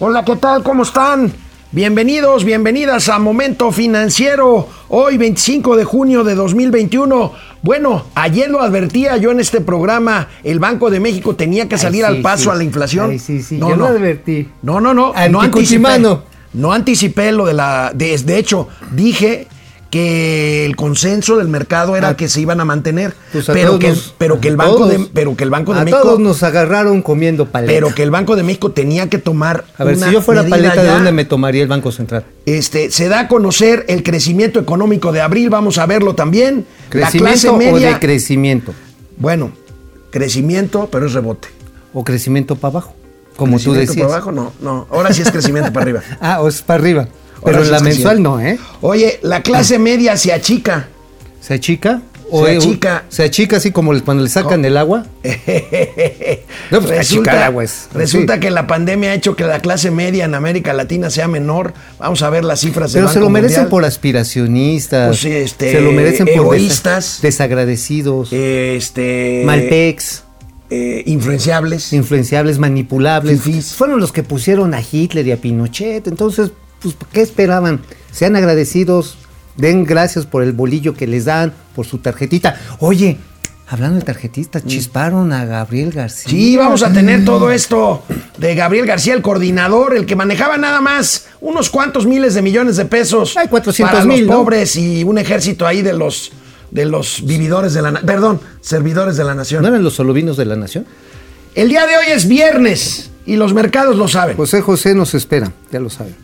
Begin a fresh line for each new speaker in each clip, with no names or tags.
Hola, ¿qué tal? ¿Cómo están? Bienvenidos, bienvenidas a Momento Financiero, hoy 25 de junio de 2021. Bueno, ayer lo advertía yo en este programa, el Banco de México tenía que salir
Ay,
al paso
sí.
a la inflación.
Ay, sí, sí,
no,
yo
no.
lo advertí.
No, no, no. No anticipé, no anticipé lo de la. De, de hecho, dije que el consenso del mercado era
A-
que se iban a mantener.
Pues a
pero, que,
nos-
pero que el Banco de, pero que el Banco de
a
México.
todos nos agarraron comiendo paleta.
Pero que el Banco de México tenía que tomar.
a ver,
una
si yo fuera paleta, ¿de
ya.
dónde me tomaría el Banco Central?
Este, se da a conocer el crecimiento económico de abril, vamos a verlo también. La clase
¿Crecimiento o de crecimiento?
bueno, crecimiento, pero es rebote.
¿O crecimiento para abajo? Como tú
¿Crecimiento
decías.
para abajo? No, no. Ahora sí es crecimiento para arriba.
Ah, o es para arriba. Pero en la mensual no, ¿eh?
Oye, la clase media se achica.
¿Se achica?
Se achica.
¿Se achica así como cuando le sacan el agua? No, pues, achicar agua es-
resulta
sí.
que la pandemia ha hecho que la clase media en América Latina sea menor. Vamos a ver las cifras del
Pero se lo merecen
Mundial.
por aspiracionistas.
Pues este,
se lo merecen por
egoístas.
desagradecidos.
Este.
Malpex.
eh, influenciables.
influenciables, manipulables.
Fifís.
Fueron los que pusieron a Hitler y a Pinochet. Entonces, pues, ¿qué esperaban? Sean agradecidos, den gracias por el bolillo que les dan, por su tarjetita. Oye, hablando de tarjetistas, chisparon a Gabriel García.
Mm. Sí, vamos a tener todo esto de Gabriel García, el coordinador, el que manejaba nada más unos cuantos miles de millones de pesos
Ay, 400
para
mil,
los
¿no?
pobres y un ejército ahí de los de los vividores de la perdón, servidores de la nación.
¿No eran los solovinos de la nación?
El día de hoy es viernes y los mercados lo saben.
José José nos espera, ya lo saben.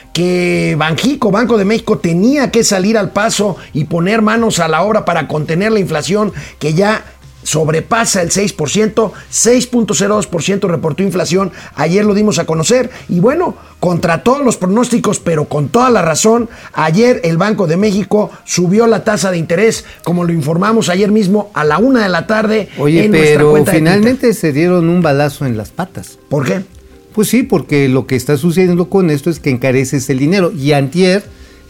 que Banjico, Banco de México, tenía que salir al paso y poner manos a la obra para contener la inflación que ya sobrepasa el 6%, 6.02% reportó inflación, ayer lo dimos a conocer y bueno, contra todos los pronósticos, pero con toda la razón, ayer el Banco de México subió la tasa de interés, como lo informamos ayer mismo a la una de la tarde
Oye,
en nuestra cuenta
finalmente se dieron un balazo en las patas.
¿Por qué?
Pues sí, porque lo que está sucediendo con esto es que encareces el dinero. Y antier,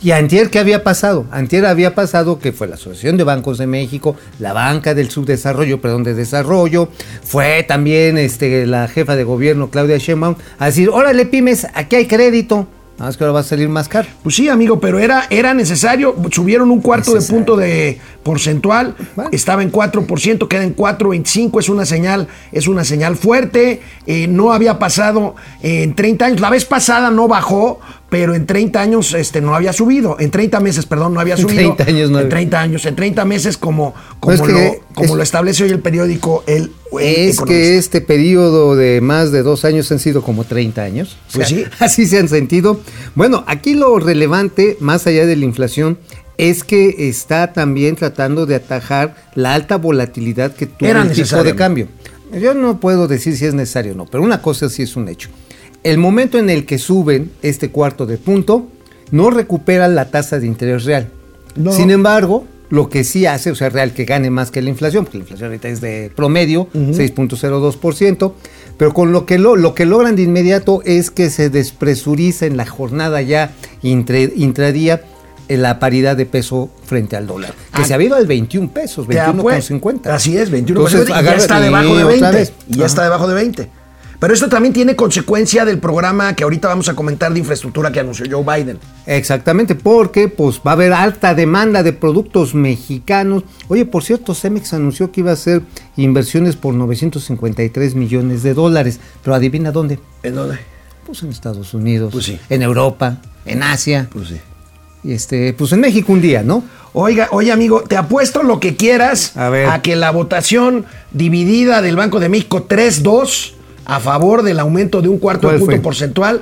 y antier, ¿qué había pasado? Antier había pasado que fue la Asociación de Bancos de México, la Banca del Subdesarrollo, perdón, de Desarrollo, fue también este, la jefa de gobierno, Claudia Sheinbaum, a decir, órale, pymes, aquí hay crédito. Nada más que ahora va a salir más caro.
Pues sí, amigo, pero era, era necesario. Subieron un cuarto de punto de porcentual.
Bueno.
Estaba en 4%, queda en 4.25. Es una señal, es una señal fuerte. Eh, no había pasado eh, en 30 años. La vez pasada no bajó, pero en 30 años este, no había subido. En 30 meses, perdón, no había
En
subido.
30 años no
En
había.
30 años. En 30 meses, como, como,
es que
lo, como
es-
lo establece hoy el periódico El, el
Es
Economista.
que este periodo de más de dos años han sido como 30 años. O
Pues
sea,
sí.
Así se han sentido. Bueno, aquí lo relevante, más allá de la inflación, es que está también tratando de atajar la alta volatilidad que tuvo
Era
el tipo
necesario,
de cambio. Yo no puedo decir si es necesario o no, pero una cosa sí es un hecho. El momento en el que suben este cuarto de punto, no recupera la tasa de interés real.
No.
Sin embargo, lo que sí hace, o sea, real que gane más que la inflación, porque la inflación ahorita es de promedio, 6.02%, pero con lo que, lo, lo que logran de inmediato es que se despresuriza en la jornada ya intre- intradía eh, la paridad de peso frente al dólar, que
Ah.
se ha ido al 21 pesos,
Te apue-
21,50.
Así es, 21,50
Entonces,
y ya está debajo de
otra
20.
vez.
Y ya está debajo de 20. Pero esto también tiene consecuencia del programa que ahorita vamos a comentar de infraestructura que anunció Joe Biden.
Exactamente, porque pues va a haber alta demanda de productos mexicanos. Oye, por cierto, Cemex anunció que iba a hacer inversiones por 953 millones de dólares, pero adivina dónde.
¿En dónde?
Pues en Estados Unidos,
Pues sí.
en Europa, en Asia,
Pues sí.
y este, pues en México un día, ¿no?
Oiga, oye amigo, te apuesto lo que quieras
A ver.
que la votación dividida del Banco de México 3-2 a favor del aumento de un cuarto de
¿Cuál
punto
fue?
porcentual.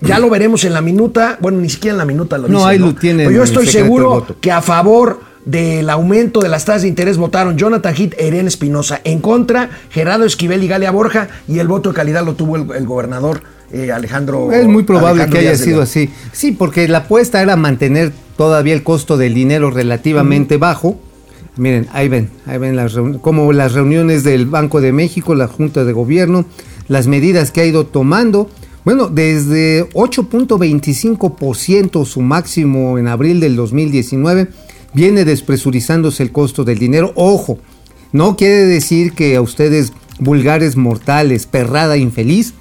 Ya lo veremos en la minuta. Bueno, ni siquiera en la minuta lo
No, ahí lo tiene
Pero yo estoy seguro que a favor del aumento de las tasas de interés votaron Jonathan Heath e Irene Espinosa. En contra, Gerardo Esquivel y Galia Borja. Y el voto de calidad lo tuvo el, el gobernador eh, Alejandro.
Es muy probable
Alejandro
que haya
Díaz
sido así. Sí, porque la apuesta era mantener todavía el costo del dinero relativamente bajo. Miren, ahí ven, ahí ven las como las reuniones del Banco de México, la Junta de Gobierno, las medidas que ha ido tomando. Bueno, desde 8.25% su máximo en abril del 2019, viene despresurizándose el costo del dinero. Ojo, no quiere decir que a ustedes vulgares mortales, perrada infeliz,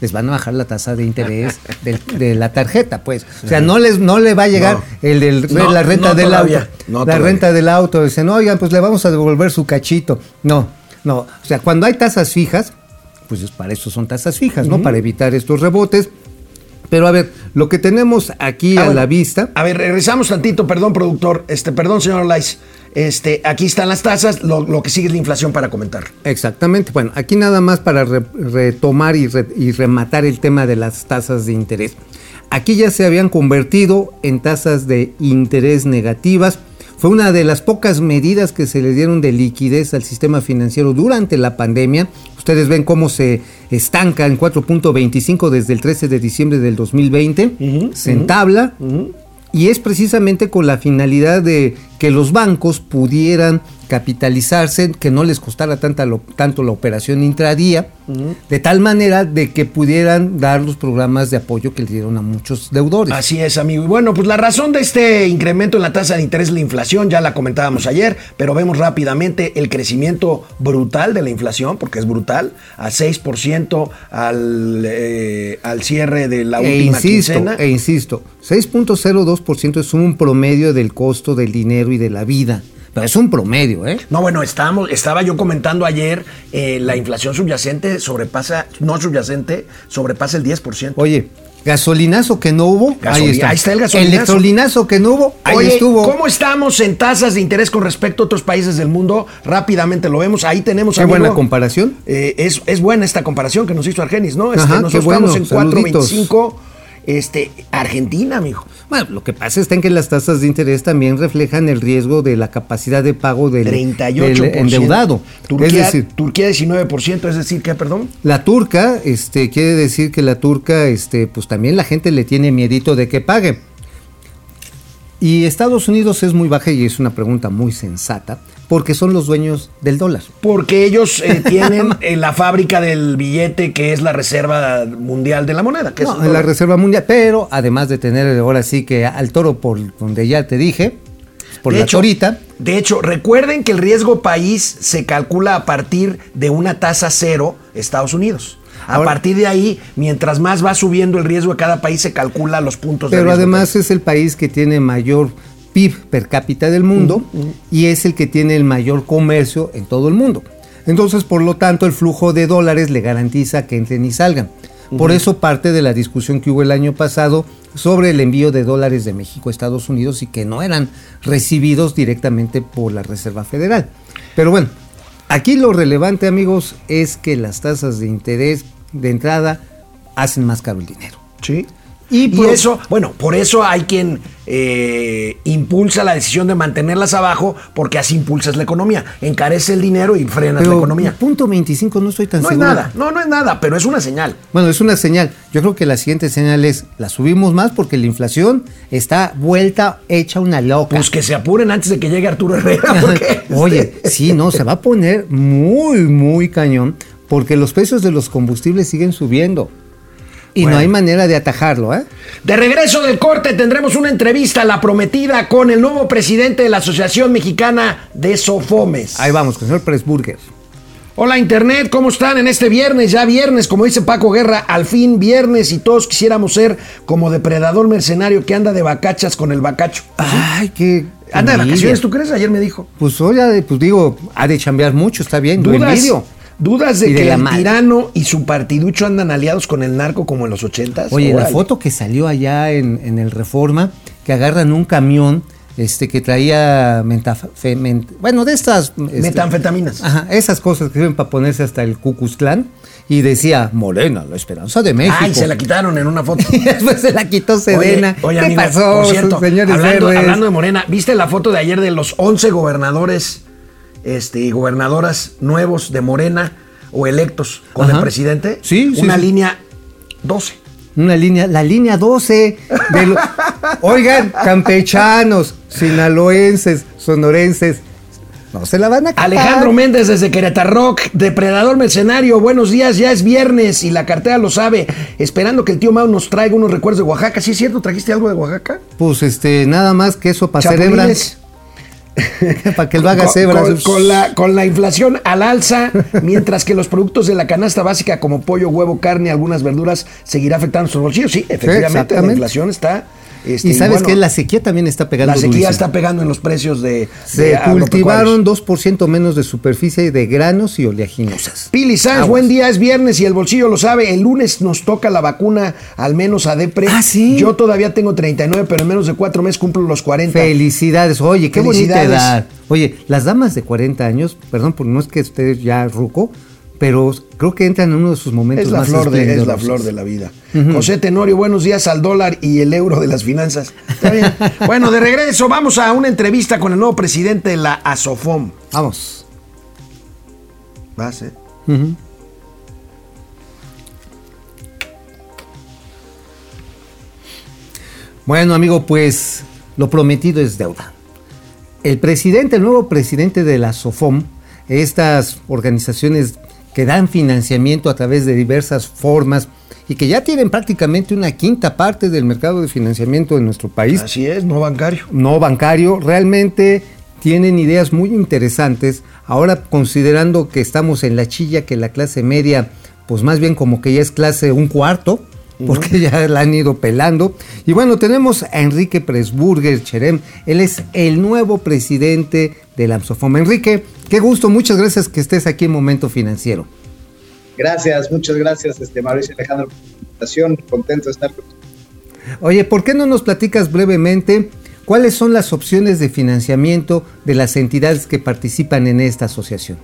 les van a bajar la tasa de interés de, la tarjeta, pues. O sea, no les no le va a llegar
No.
el del
No,
la renta
no
del
todavía,
auto.
no
la
todavía.
renta del auto. Dicen, oigan, pues le vamos a devolver su cachito. No, no. O sea, cuando hay tasas fijas, pues es para eso son tasas fijas, ¿no? Para evitar estos rebotes. Pero a ver, lo que tenemos aquí
Ah,
a la vista.
A ver, regresamos tantito, perdón, productor. Este, perdón, señor Lais. Este, aquí están las tasas, lo, lo que sigue es la inflación para comentar.
Exactamente. Bueno, aquí nada más para re- retomar y, re- y rematar el tema de las tasas de interés. Aquí ya se habían convertido en tasas de interés negativas. Fue una de las pocas medidas que se le dieron de liquidez al sistema financiero durante la pandemia. Ustedes ven cómo se estanca en 4.25 desde el 13 de diciembre del 2020. se entabla. Y es precisamente con la finalidad de que los bancos pudieran capitalizarse, que no les costara tanta lo- tanto la operación intradía, de tal manera de que pudieran dar los programas de apoyo que le dieron a muchos deudores.
Así es, amigo. Y bueno, pues la razón de este incremento en la tasa de interés es la inflación, ya la comentábamos ayer, pero vemos rápidamente el crecimiento brutal de la inflación, porque es brutal, a 6% al, eh, al cierre de la
e
última
insisto,
quincena.
e insisto, 6.02% es un promedio del costo del dinero y de la vida. Pero es un promedio, ¿eh?
No, bueno, estábamos, estaba yo comentando ayer, eh, la inflación subyacente sobrepasa, no subyacente, sobrepasa el 10%.
Oye, gasolinazo que no hubo, ahí está.
ahí está el gasolinazo.
Electrolinazo que no hubo, ahí
Oye,
estuvo.
¿cómo estamos en tasas de interés con respecto a otros países del mundo? Rápidamente lo vemos. Ahí tenemos.
Qué
amigo,
buena comparación.
eh, es, es buena esta comparación que nos hizo Argenis, ¿no? Este,
Ajá,
nosotros
qué bueno,
estamos en
saluditos.
4.25. Este, Argentina, amigo.
Bueno, lo que pasa está en que las tasas de interés también reflejan el riesgo de la capacidad de pago del,
38%.
del endeudado.
Turquía,
es decir,
Turquía 19%, es decir, ¿qué, perdón?
la turca, este, quiere decir que la turca, este, pues también la gente le tiene miedito de que pague. Y Estados Unidos es muy baja y es una pregunta muy sensata, porque son los dueños del dólar.
Porque ellos eh, tienen eh, la fábrica del billete que es la Reserva Mundial de la Moneda. Que
No, la. Reserva Mundial, pero además de tener ahora sí que al toro por donde ya te dije, por
de
la
hecho,
torita,
De hecho, recuerden que el riesgo país se calcula a partir de una tasa cero Estados Unidos. A
Ahora-
partir de ahí, mientras más va subiendo el riesgo de cada país, se calcula los puntos de
Pero
riesgo
además
país.
es el país que tiene mayor PIB per cápita del mundo y es el que tiene el mayor comercio en todo el mundo. Entonces, por lo tanto, el flujo de dólares le garantiza que entren y salgan. Por eso parte de la discusión que hubo el año pasado sobre el envío de dólares de México a Estados Unidos y que no eran recibidos directamente por la Reserva Federal. Pero bueno, aquí lo relevante, amigos, es que las tasas de interés de entrada hacen más caro el dinero.
Sí.
Y
Y,
por-
eso, bueno, por eso hay quien eh, impulsa la decisión de mantenerlas abajo, porque así impulsas la economía. Encarece el dinero y frenas la economía.
punto 25 no estoy tan
No es
seguro.
nada, no, no es nada, pero es una señal.
Bueno, es una señal. Yo creo que la siguiente señal es, la subimos más porque la inflación está vuelta hecha una loca.
Pues que se apuren antes de que llegue Arturo Herrera. porque,
Oye, sí, no, se va a poner muy, muy cañón porque los precios de los combustibles siguen subiendo. Y
Bueno.
no hay manera de atajarlo, ¿eh?
De regreso del corte tendremos una entrevista, la prometida, con el nuevo presidente de la Asociación Mexicana de Sofomes.
Ahí vamos, con el señor Presburger.
Hola Internet, ¿cómo están en este viernes? Ya viernes, como dice Paco Guerra, al fin viernes y todos quisiéramos ser como depredador mercenario que anda de vacachas con el vacacho.
Ay, qué.
Anda de vacaciones, ¿tú crees? Ayer me dijo.
Pues oye, pues digo, ha de chambear mucho, está bien,
¿Dudas. Dudas de que
la
el
madre.
tirano y su partiducho andan aliados con el narco como en los ochentas?
Oye, la foto que salió allá en, en el Reforma, que agarran un camión este que traía mentafe- bueno, de estas este,
Metanfetaminas.
Ajá, esas cosas que sirven para ponerse hasta el Cucuzclán y decía Morena, la esperanza de México.
Ay, se la quitaron en una foto.
y después se la quitó Sedena.
Oye, oye,
¿Qué pasó,
por cierto,
señores
hablando,
héroes?
hablando de Morena, ¿viste la foto de ayer de los 11 gobernadores este, y gobernadoras nuevos de Morena o electos con
Ajá.
el presidente?
Sí, sí,
Una
sí.
línea 12.
Una línea, la línea 12. de lo- Oigan, campechanos, sinaloenses, sonorenses, no se la van a quitar.
Alejandro Méndez desde Querétaro, Depredador Mercenario, buenos días, ya es viernes y la cartera lo sabe, esperando que el tío Mau nos traiga unos recuerdos de Oaxaca. ¿Sí es cierto? ¿Trajiste algo de Oaxaca?
Pues este, nada más que eso para cerebra. Para que lo haga
Con-
cebra.
Con, con la, con la inflación al alza, mientras que los productos de la canasta básica como pollo, huevo, carne, algunas verduras, seguirá afectando sus bolsillos. Sí, efectivamente, la inflación está... este,
y sabes
bueno,
que la sequía también está pegando
la sequía
durísimo.
está pegando en los precios de...
Se
de
cultivaron 2% menos de superficie de granos y oleaginosas.
Pili Sanz,
Aguas.
buen día, es viernes y el bolsillo lo sabe. El lunes nos toca la vacuna, al menos a Depre.
Ah, ¿sí?
Yo todavía tengo 39, pero en menos de cuatro meses cumplo los 40.
Felicidades. Oye, qué bonita
Felicidades.
edad. Oye, las damas de 40 años, perdón, por no es que estés ya ruco, pero creo que entran en uno de sus momentos
Es la,
más
flor de, es la flor de la vida. José Tenorio, buenos días al dólar y el euro de las finanzas. Está bien. bueno, de regreso, vamos a una entrevista con el nuevo presidente de la ASOFOM.
Vamos.
Vas, eh.
Ujú. Bueno, amigo, pues lo prometido es deuda. El presidente, el nuevo presidente de la SOFOM, estas organizaciones que dan financiamiento a través de diversas formas y que ya tienen prácticamente una quinta parte del mercado de financiamiento en nuestro país,
Así es, no bancario.
no bancario, realmente tienen ideas muy interesantes. Ahora considerando que estamos en la chilla, que la clase media, pues más bien como que ya es clase un cuarto, porque ya la han ido pelando. Y bueno, tenemos a Enrique Presburger Cherem, él es el nuevo presidente de la AMSOFOM. Enrique, qué gusto, muchas gracias que estés aquí en Momento Financiero.
Gracias, muchas gracias, este Mauricio Alejandro, por la invitación. Contento de estar con
Oye, ¿por qué no nos platicas brevemente cuáles son las opciones de financiamiento de las entidades que participan en esta asociación?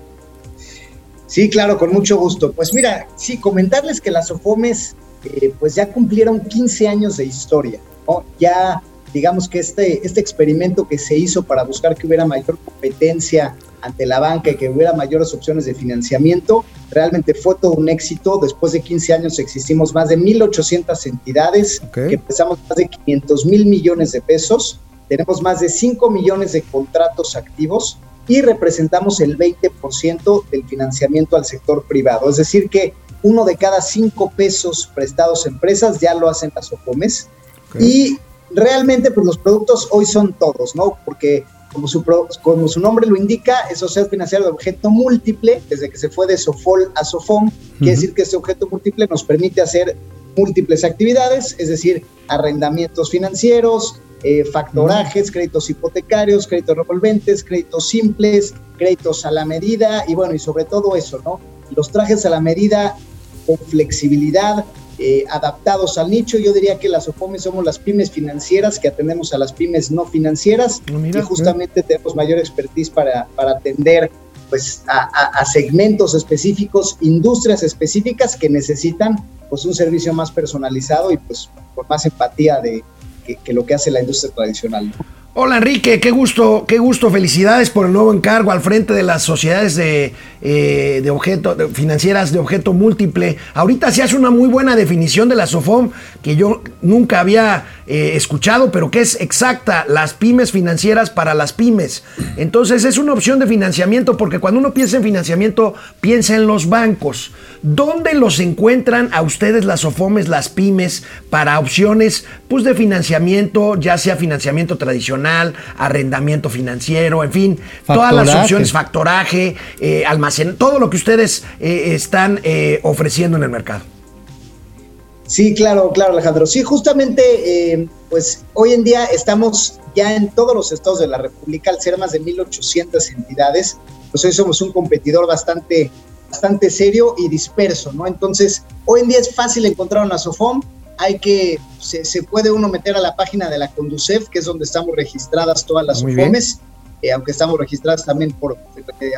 Sí, claro, con mucho gusto. Pues mira, sí, comentarles que las OFOMES eh, pues ya cumplieron 15 años de historia, ¿no? Ya digamos que este, este experimento que se hizo para buscar que hubiera mayor competencia ante la banca y que hubiera mayores opciones de financiamiento, realmente fue todo un éxito. Después de 15 años existimos más de 1.800 entidades, que empezamos más de 500 mil millones de pesos, tenemos más de 5 millones de contratos activos y representamos el 20% del financiamiento al sector privado. Es decir, que uno de cada cinco pesos prestados a empresas ya lo hacen las OCOMES. Y realmente, pues los productos hoy son todos, ¿no? Porque como su, pro- como su nombre lo indica, es sociedad financiera de objeto múltiple, desde que se fue de SOFOL a SOFOM, quiere decir que ese objeto múltiple nos permite hacer múltiples actividades, es decir, arrendamientos financieros, eh, factorajes, créditos hipotecarios, créditos revolventes, créditos simples, créditos a la medida y bueno, y sobre todo eso, ¿no? Los trajes a la medida con flexibilidad, eh, adaptados al nicho. Yo diría que las OFOMES somos las pymes financieras que atendemos a las pymes no financieras
Ah, mira,
y justamente tenemos mayor expertise para, para atender pues, a, a- a segmentos específicos, industrias específicas que necesitan pues, un servicio más personalizado y pues con más empatía de, que, que lo que hace la industria tradicional. ¿no?
Hola Enrique, qué gusto, qué gusto, felicidades por el nuevo encargo al frente de las sociedades de, eh, de objeto, financieras de objeto múltiple. Ahorita se hace una muy buena definición de la SOFOM que yo nunca había eh, escuchado, pero que es exacta, las pymes financieras para las pymes. Entonces es una opción de financiamiento porque cuando uno piensa en financiamiento, piensa en los bancos. ¿Dónde los encuentran a ustedes las SOFOMES, las pymes, para opciones pues, de financiamiento, ya sea financiamiento tradicional, arrendamiento financiero, en fin, todas las opciones, factoraje, eh, almacén, todo lo que ustedes eh, están eh, ofreciendo en el mercado?
Sí, claro, claro, Alejandro. Sí, justamente, eh, pues hoy en día estamos ya en todos los estados de la República, al ser más de 1.800 entidades, pues hoy somos un competidor bastante, bastante serio y disperso, ¿no? Entonces, hoy en día es fácil encontrar una SOFOM, hay que, se, se puede uno meter a la página de la Conducef, que es donde estamos registradas todas las
bien.
SOFOMES, eh, aunque estamos registradas también por, eh,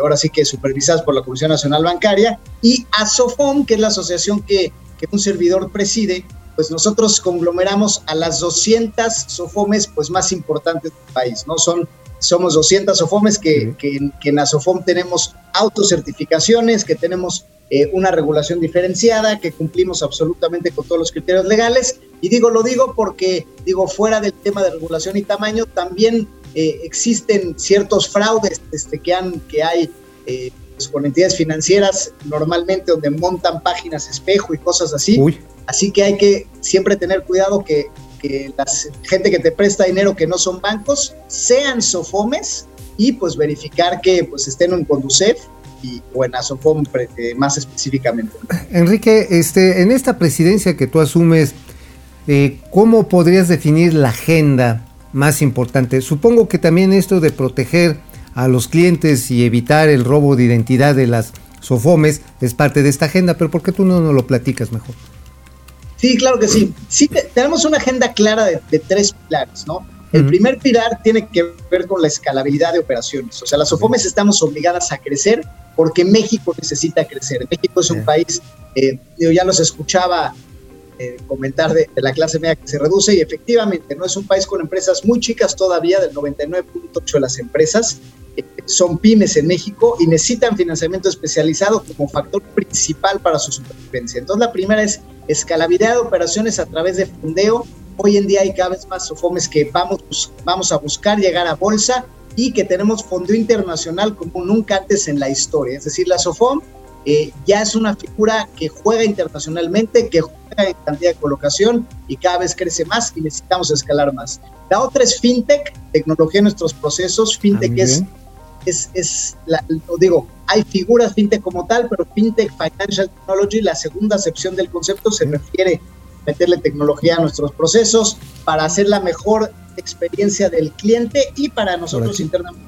ahora sí que supervisadas por la Comisión Nacional Bancaria, y ASOFOM, que es la asociación que, que un servidor preside, pues nosotros conglomeramos a las 200 SOFOMES pues más importantes del país, ¿no? Son, somos 200 SOFOMES que, que, que en ASOFOM tenemos autocertificaciones, que tenemos eh, una regulación diferenciada, que cumplimos absolutamente con todos los criterios legales. Y digo, lo digo porque, digo, fuera del tema de regulación y tamaño, también eh, existen ciertos fraudes este, que, han, que hay eh, pues, con entidades financieras normalmente donde montan páginas espejo y cosas así.
Uy.
Así que hay que siempre tener cuidado que, que la gente que te presta dinero que no son bancos sean sofomes y pues verificar que pues estén en Conducef y, o en Asofom eh, más específicamente.
Enrique, este, en esta presidencia que tú asumes, eh, ¿cómo podrías definir la agenda más importante? Supongo que también esto de proteger a los clientes y evitar el robo de identidad de las SOFOMES es parte de esta agenda, pero ¿por qué tú no nos lo platicas mejor?
Sí, claro que sí. Sí, te- tenemos una agenda clara de, de tres pilares, ¿no? El primer pilar tiene que ver con la escalabilidad de operaciones. O sea, las SOFOMES estamos obligadas a crecer porque México necesita crecer. México es un país, eh, yo ya los escuchaba eh, comentar de, de la clase media que se reduce y efectivamente no es un país con empresas muy chicas todavía, del 99.8 de las empresas son pymes en México y necesitan financiamiento especializado como factor principal para su supervivencia. Entonces la primera es escalabilidad de operaciones a través de fondeo. Hoy en día hay cada vez más SOFOMES que vamos, vamos a buscar llegar a bolsa y que tenemos fondeo internacional como nunca antes en la historia. Es decir, la SOFOM eh, ya es una figura que juega internacionalmente, que juega en cantidad de colocación y cada vez crece más y necesitamos escalar más. La otra es FinTech, tecnología en nuestros procesos.
Ah,
FinTech
muy
es. Es, es la- lo digo, hay figuras fintech como tal, pero fintech financial technology, la segunda acepción del concepto se refiere a meterle tecnología a nuestros procesos para hacer la mejor experiencia del cliente y para nosotros internamente.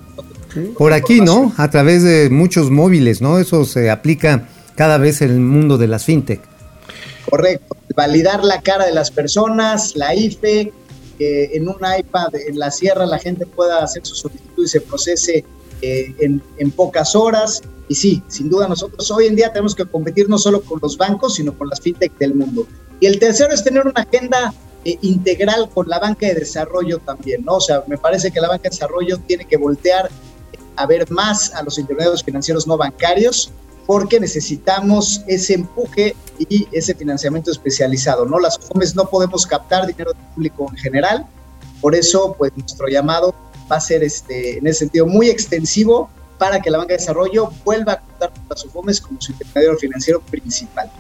Por aquí, ¿no? A través de muchos móviles, ¿no? Eso se aplica cada vez en el mundo de las fintech.
Correcto. Validar la cara de las personas, la IFE, que en un iPad en la sierra la gente pueda hacer su solicitud y se procese eh, en, en pocas horas. Y sí, sin duda nosotros hoy en día tenemos que competir no solo con los bancos, sino con las fintech del mundo. Y el tercero es tener una agenda eh, integral con la banca de desarrollo también, ¿no? O sea, me parece que la banca de desarrollo tiene que voltear a ver más a los intermediarios financieros no bancarios porque necesitamos ese empuje y ese financiamiento especializado, ¿no? Las FOMES no podemos captar dinero público en general, por eso, pues, nuestro llamado va a ser, este, en ese sentido, muy extensivo para que la banca de desarrollo vuelva a contar con las FOMES como su intermediario financiero principal.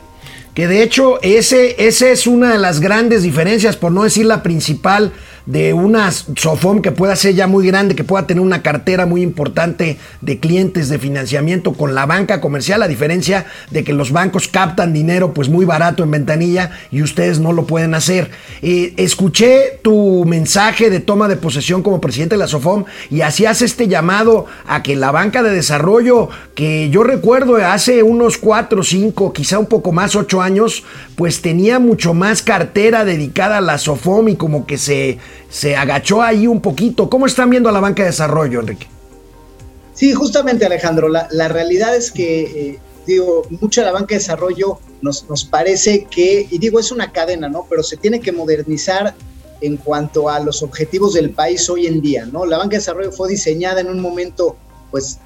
Que de hecho, ese, ese es una de las grandes diferencias, por no decir la principal, de una SOFOM que pueda ser ya muy grande, que pueda tener una cartera muy importante de clientes de financiamiento con la banca comercial, a diferencia de que los bancos captan dinero pues muy barato en ventanilla y ustedes no lo pueden hacer. Eh, escuché tu mensaje de toma de posesión como presidente de la SOFOM y hacías este llamado a que la banca de desarrollo, que yo recuerdo hace unos 4, 5, quizá un poco más, 8 años, pues tenía mucho más cartera dedicada a la SOFOM y como que se, se agachó ahí un poquito. ¿Cómo están viendo a la banca de desarrollo, Enrique?
Sí, justamente Alejandro, la, la realidad es que, eh, digo, mucha la banca de desarrollo nos, nos parece que, y digo, es una cadena, ¿no? Pero se tiene que modernizar en cuanto a los objetivos del país hoy en día, ¿no? La banca de desarrollo fue diseñada en un momento, pues,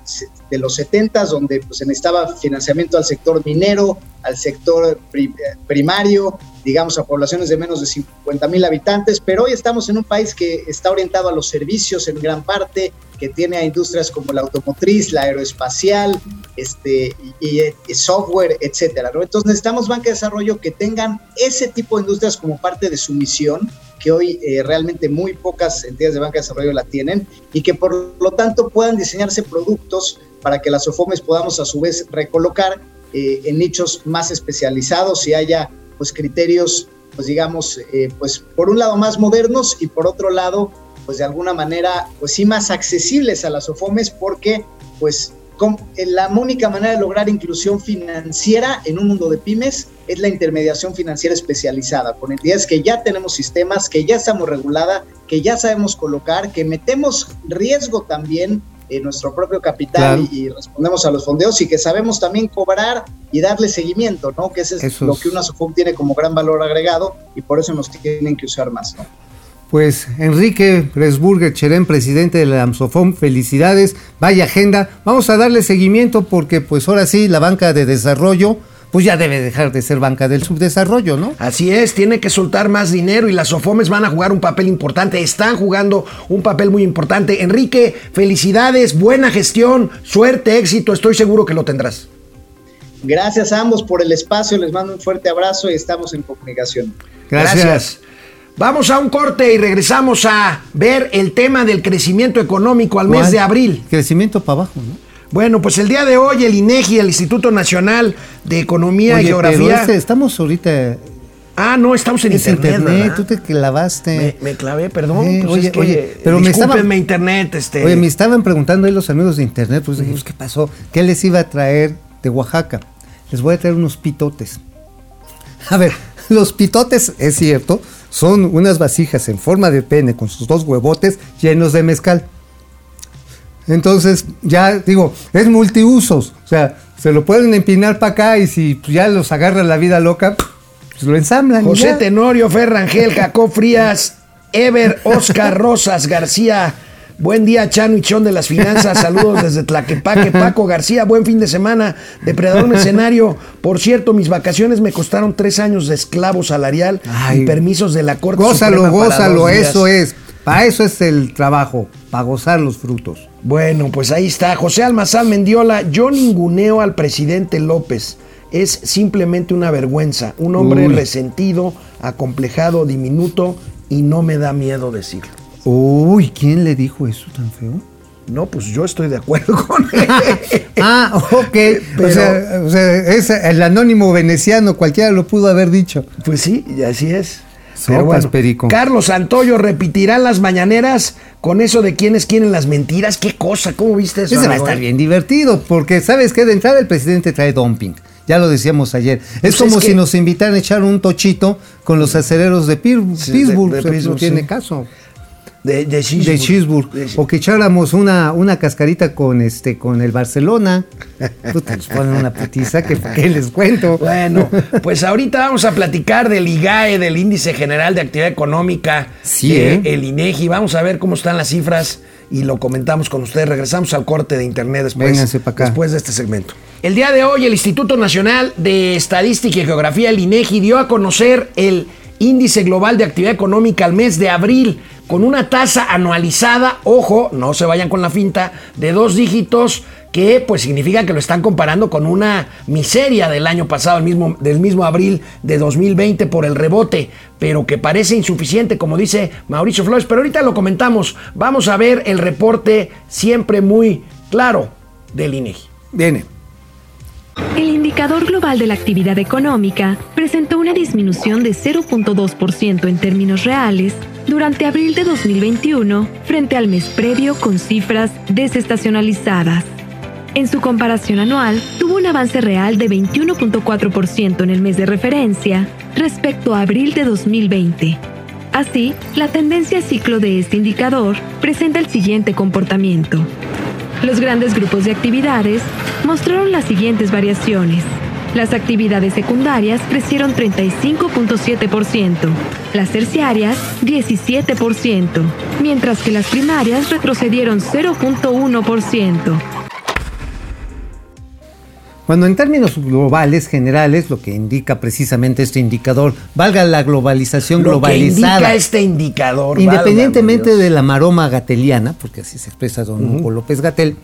de los 70 donde pues, se necesitaba financiamiento al sector minero, al sector pri- primario, digamos, a poblaciones de menos de 50 mil habitantes, pero hoy estamos en un país que está orientado a los servicios en gran parte, que tiene a industrias como la automotriz, la aeroespacial, este, y, software, etcétera. Entonces necesitamos banca de desarrollo que tengan ese tipo de industrias como parte de su misión, que hoy eh, realmente muy pocas entidades de banca de desarrollo la tienen, y que por lo tanto puedan diseñarse productos para que las OFOMES podamos a su vez recolocar eh, en nichos más especializados y haya pues criterios, pues digamos, eh, pues por un lado más modernos y por otro lado, pues de alguna manera, pues sí más accesibles a las OFOMES porque pues com- eh, la única manera de lograr inclusión financiera en un mundo de pymes es la intermediación financiera especializada, con entidades que ya tenemos sistemas, que ya estamos regulada, que ya sabemos colocar, que metemos riesgo también en nuestro propio capital
Claro.
y, y respondemos a los fondeos y que sabemos también cobrar y darle seguimiento, ¿no? Que ese es
Eso
lo
es-
que una SOFOM tiene como gran valor agregado y por eso nos tienen que usar más, ¿no?
Pues Enrique Presburger Cherén, presidente de la AMSOFOM, felicidades, vaya agenda. Vamos a darle seguimiento porque pues ahora sí la banca de desarrollo pues ya debe dejar de ser banca del subdesarrollo, ¿no?
Así es, tiene que soltar más dinero y las SOFOMES van a jugar un papel importante, están jugando un papel muy importante. Enrique, felicidades, buena gestión, suerte, éxito, estoy seguro que lo tendrás.
Gracias a ambos por el espacio, les mando un fuerte abrazo y estamos en comunicación.
Gracias.
Vamos a un corte y regresamos a ver el tema del crecimiento económico al mes de abril.
Crecimiento para abajo, ¿no?
Bueno, pues el día de hoy el INEGI, el Instituto Nacional de Economía y
Oye, pero
Geografía.
este, estamos ahorita
Ah, no, estamos en
es
internet.
internet, tú te clavaste.
Me, me clavé, perdón.
Eh,
pues
oye,
es que,
oye, pero me
discúlpenme,
estaba-
internet, este.
Oye, me estaban preguntando ahí los amigos de internet, pues dije, pues, ¿qué pasó? ¿Qué les iba a traer de Oaxaca? Les voy a traer unos pitotes. A ver, los pitotes, es cierto, son unas vasijas en forma de pene con sus dos huevotes llenos de mezcal. Entonces, ya digo, es multiusos. O sea, se lo pueden empinar para acá y si pues, ya los agarra la vida loca, pues lo ensamblan.
José. Tenorio, Ferrangel, Jacob Frías, Ever, Oscar Rosas, García. Buen día, Chano y Chón de las Finanzas. Saludos desde Tlaquepaque. Paco García, buen fin de semana. Depredador Mercenario. Por cierto, mis vacaciones me costaron tres años de esclavo salarial
Ay.
y permisos de la Corte
Gózalo,
Suprema
gózalo,
días.
eso es. Para eso es el trabajo, para gozar los frutos.
Bueno, pues ahí está. José Almazán Mendiola, yo ninguneo al presidente López. Es simplemente una vergüenza. Un hombre
Uy.
resentido, acomplejado, diminuto y no me da miedo decirlo.
Uy, ¿quién le dijo eso tan feo?
No, pues yo estoy de acuerdo con él.
Ah, ok.
Pero-
o, sea, o sea, es el anónimo veneciano, cualquiera lo pudo haber dicho.
Pues sí, así es.
Sopas, perico.
Carlos Santoyo repetirán las mañaneras con eso de quienes quieren las mentiras. ¿Qué cosa? ¿Cómo viste eso?
Ese va a estar bien divertido, porque sabes que de entrada el presidente trae dumping. Ya lo decíamos ayer. Es
Pues
como
es que-
si nos invitaran a echar un tochito con los acereros de Pir-
Sí, de-
Pittsburgh.
de
sea,
Pittsburgh,
no tiene
sí.
caso.
De, de Cheeseburg.
De O que echáramos una, una cascarita con este con el Barcelona. Puta, nos ponen una putiza que, que les cuento.
Bueno, pues ahorita vamos a platicar del IGAE, del Índice General de Actividad Económica,
Sí,
de
¿eh?
el INEGI. Vamos a ver cómo están las cifras y lo comentamos con ustedes. Regresamos al corte de internet después,
acá.
después de este segmento. El día de hoy, el Instituto Nacional de Estadística y Geografía, el INEGI, dio a conocer el Índice Global de Actividad Económica al mes de abril con una tasa anualizada, ojo, no se vayan con la finta, de dos dígitos que pues significa que lo están comparando con una miseria del año pasado, el mismo, del mismo abril de 2020 por el rebote, pero que parece insuficiente, como dice Mauricio Flores, pero ahorita lo comentamos, vamos a ver el reporte siempre muy claro del INEGI.
Viene.
El indicador global de la actividad económica presentó una disminución de 0.2% en términos reales durante abril de 2021 frente al mes previo con cifras desestacionalizadas. En su comparación anual, tuvo un avance real de 21.4% en el mes de referencia respecto a abril de 2020. Así, la tendencia ciclo de este indicador presenta el siguiente comportamiento. Los grandes grupos de actividades mostraron las siguientes variaciones. Las actividades secundarias crecieron 35.7%, las terciarias 17%, mientras que las primarias retrocedieron 0.1%.
Cuando en términos globales, generales, lo que indica precisamente este indicador, valga la globalización
Lo que
globalizada.
indica este indicador.
Independientemente
válgame
de la maroma gateliana, porque así se expresa don Hugo López Gatel,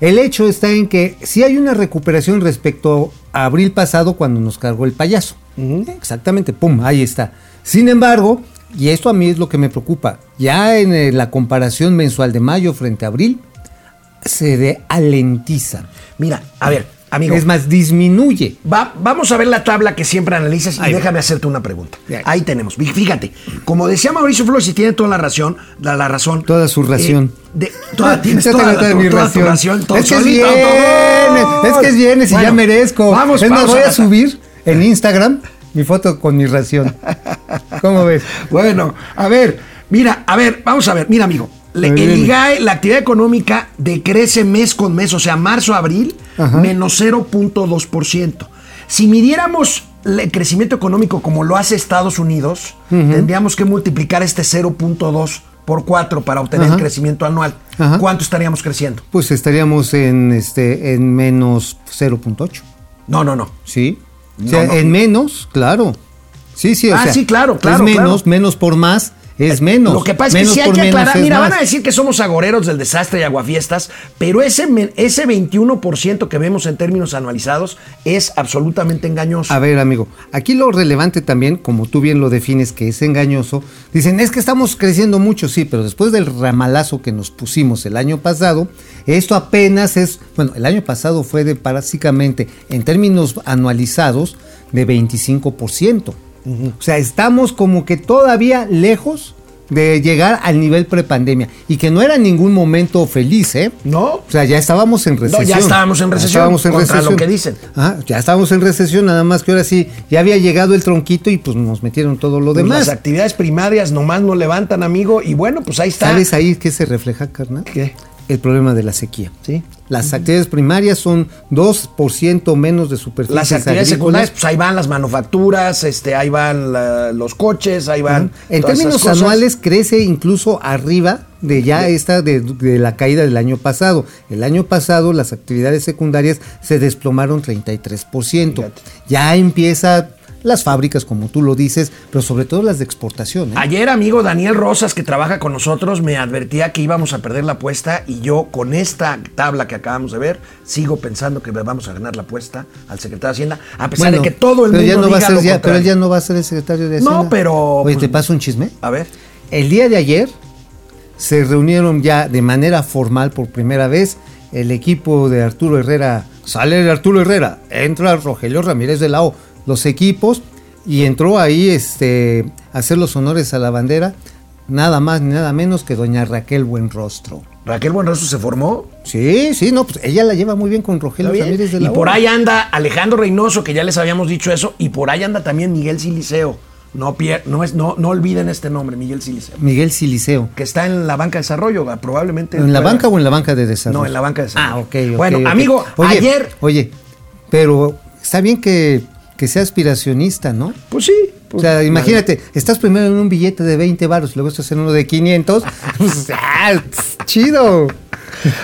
el hecho está en que si hay una recuperación respecto a abril pasado cuando nos cargó el payaso. Exactamente, pum, ahí está. Sin embargo, y esto a mí es lo que me preocupa, ya en eh, la comparación mensual de mayo frente a abril, se de alentiza.
Mira, a ver, Amigo.
Es más, disminuye.
Va- vamos a ver la tabla que siempre analizas y
Ahí va.
déjame hacerte una pregunta.
Ahí.
Tenemos. Fí- Fíjate, como decía Mauricio Flores y tiene toda la razón, la, la razón.
Toda su ración.
eh, de- toda, tienes toda, la-
toda mi
toda tu
ración.
ración, todo
es que es
solito,
viernes,
todo.
es que es viernes y ya
Bueno,
merezco.
Vamos,
es más,
vamos
voy a
a-
subir en Instagram mi foto con mi ración. ¿Cómo ves?
Bueno, a ver, mira, a ver, vamos a ver, mira, amigo. El. IGAE, la actividad económica decrece mes con mes, o sea, marzo a abril,
Ajá.
menos 0.2%. Si midiéramos el crecimiento económico como lo hace Estados Unidos, tendríamos que multiplicar este 0.2 por 4 para obtener
Ajá.
el crecimiento anual.
Ajá.
¿Cuánto estaríamos creciendo?
Pues estaríamos en este en menos 0.8.
No, no, no.
¿Sí? o sea,
no.
en menos, claro. Sí, sí, o
Ah,
sea,
sí, claro, claro,
Es menos,
claro.
menos por más es menos.
Lo que pasa es que sí hay que aclarar. Mira,
más.
van a decir que somos agoreros del desastre y aguafiestas, pero ese, ese 21% que vemos en términos anualizados es absolutamente engañoso.
A ver, amigo, aquí lo relevante también, como tú bien lo defines, que es engañoso, dicen, es que estamos creciendo mucho, sí, pero después del ramalazo que nos pusimos el año pasado, esto apenas es, bueno, el año pasado fue de básicamente, en términos anualizados, de 25%. O sea, estamos como que todavía lejos de llegar al nivel prepandemia y que no era ningún momento feliz, ¿eh?
¿No?
O sea, ya estábamos en recesión.
ya estábamos en
Ya
recesión,
estábamos en
contra lo
recesión.
que dicen.
Ajá, ya estábamos en recesión, nada más que ahora sí, ya había llegado el tronquito y pues nos metieron todo lo
Pues
demás.
Las actividades primarias nomás no levantan, amigo, y bueno, pues ahí está.
¿Sabes ahí qué se refleja, carnal?
¿Qué?
El problema de la sequía.
Sí.
Las actividades primarias son 2% menos de superficie.
Las actividades secundarias, pues ahí van las manufacturas, este, ahí van la- los coches, ahí van.
En
todas
términos
esas cosas.
anuales crece incluso arriba de ya esta de, de la caída del año pasado. El año pasado las actividades secundarias se desplomaron 33%.
Fíjate.
Ya empieza las fábricas, como tú lo dices, pero sobre todo las de exportación. ¿eh?
Ayer, amigo Daniel Rosas, que trabaja con nosotros, me advertía que íbamos a perder la apuesta y yo con esta tabla que acabamos de ver, sigo pensando que vamos a ganar la apuesta al secretario de Hacienda, a pesar
Bueno,
de que todo el mundo
ya no va a
diga
ser
lo
ya, pero él ya no va a ser el secretario de
No,
Hacienda.
pero,
Oye,
pues,
¿te paso un chisme?
A ver.
El día de ayer se reunieron ya de manera formal por primera vez el equipo de Arturo Herrera. Sale Arturo Herrera, entra Rogelio Ramírez de la O, los equipos, y entró ahí este, a hacer los honores a la bandera, nada más ni nada menos que doña Raquel Buenrostro.
Raquel Buenrostro se formó.
Sí, sí, no, pues ella la lleva muy bien con Rogelio. Ramírez de
Y
la O.
por ahí anda Alejandro Reynoso, que ya les habíamos dicho eso, y por ahí anda también Miguel Siliceo. No, pier- no, es, no, no olviden este nombre, Miguel Siliceo.
Miguel Siliceo.
Que está en la banca de desarrollo, probablemente.
¿En la banca o en la banca de desarrollo?
No, en la banca de desarrollo.
Ah, ok. ok,
Bueno, amigo,
Oye,
ayer.
Oye, pero está bien que, que sea aspiracionista, ¿no?
Pues sí.
O
pues,
sea, imagínate, estás primero en un billete de 20 baros, luego estás en uno de 500. pues, ah, chido.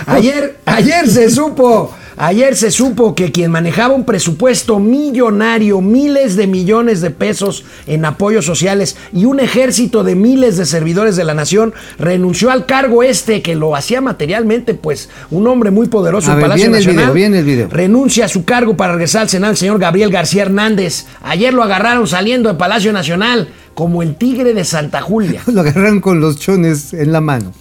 Ayer, ayer se supo, ayer se supo que quien manejaba un presupuesto millonario, miles de millones de pesos en apoyos sociales y un ejército de miles de servidores de la nación, renunció al cargo este que lo hacía materialmente, pues un hombre muy poderoso
A
en
ver,
Palacio
viene el video, viene el video.
Renuncia a su cargo para regresar al Senado el señor Gabriel García Hernández. Ayer lo agarraron saliendo de Palacio Nacional como el tigre de Santa Julia.
Lo agarraron con los chones en la mano.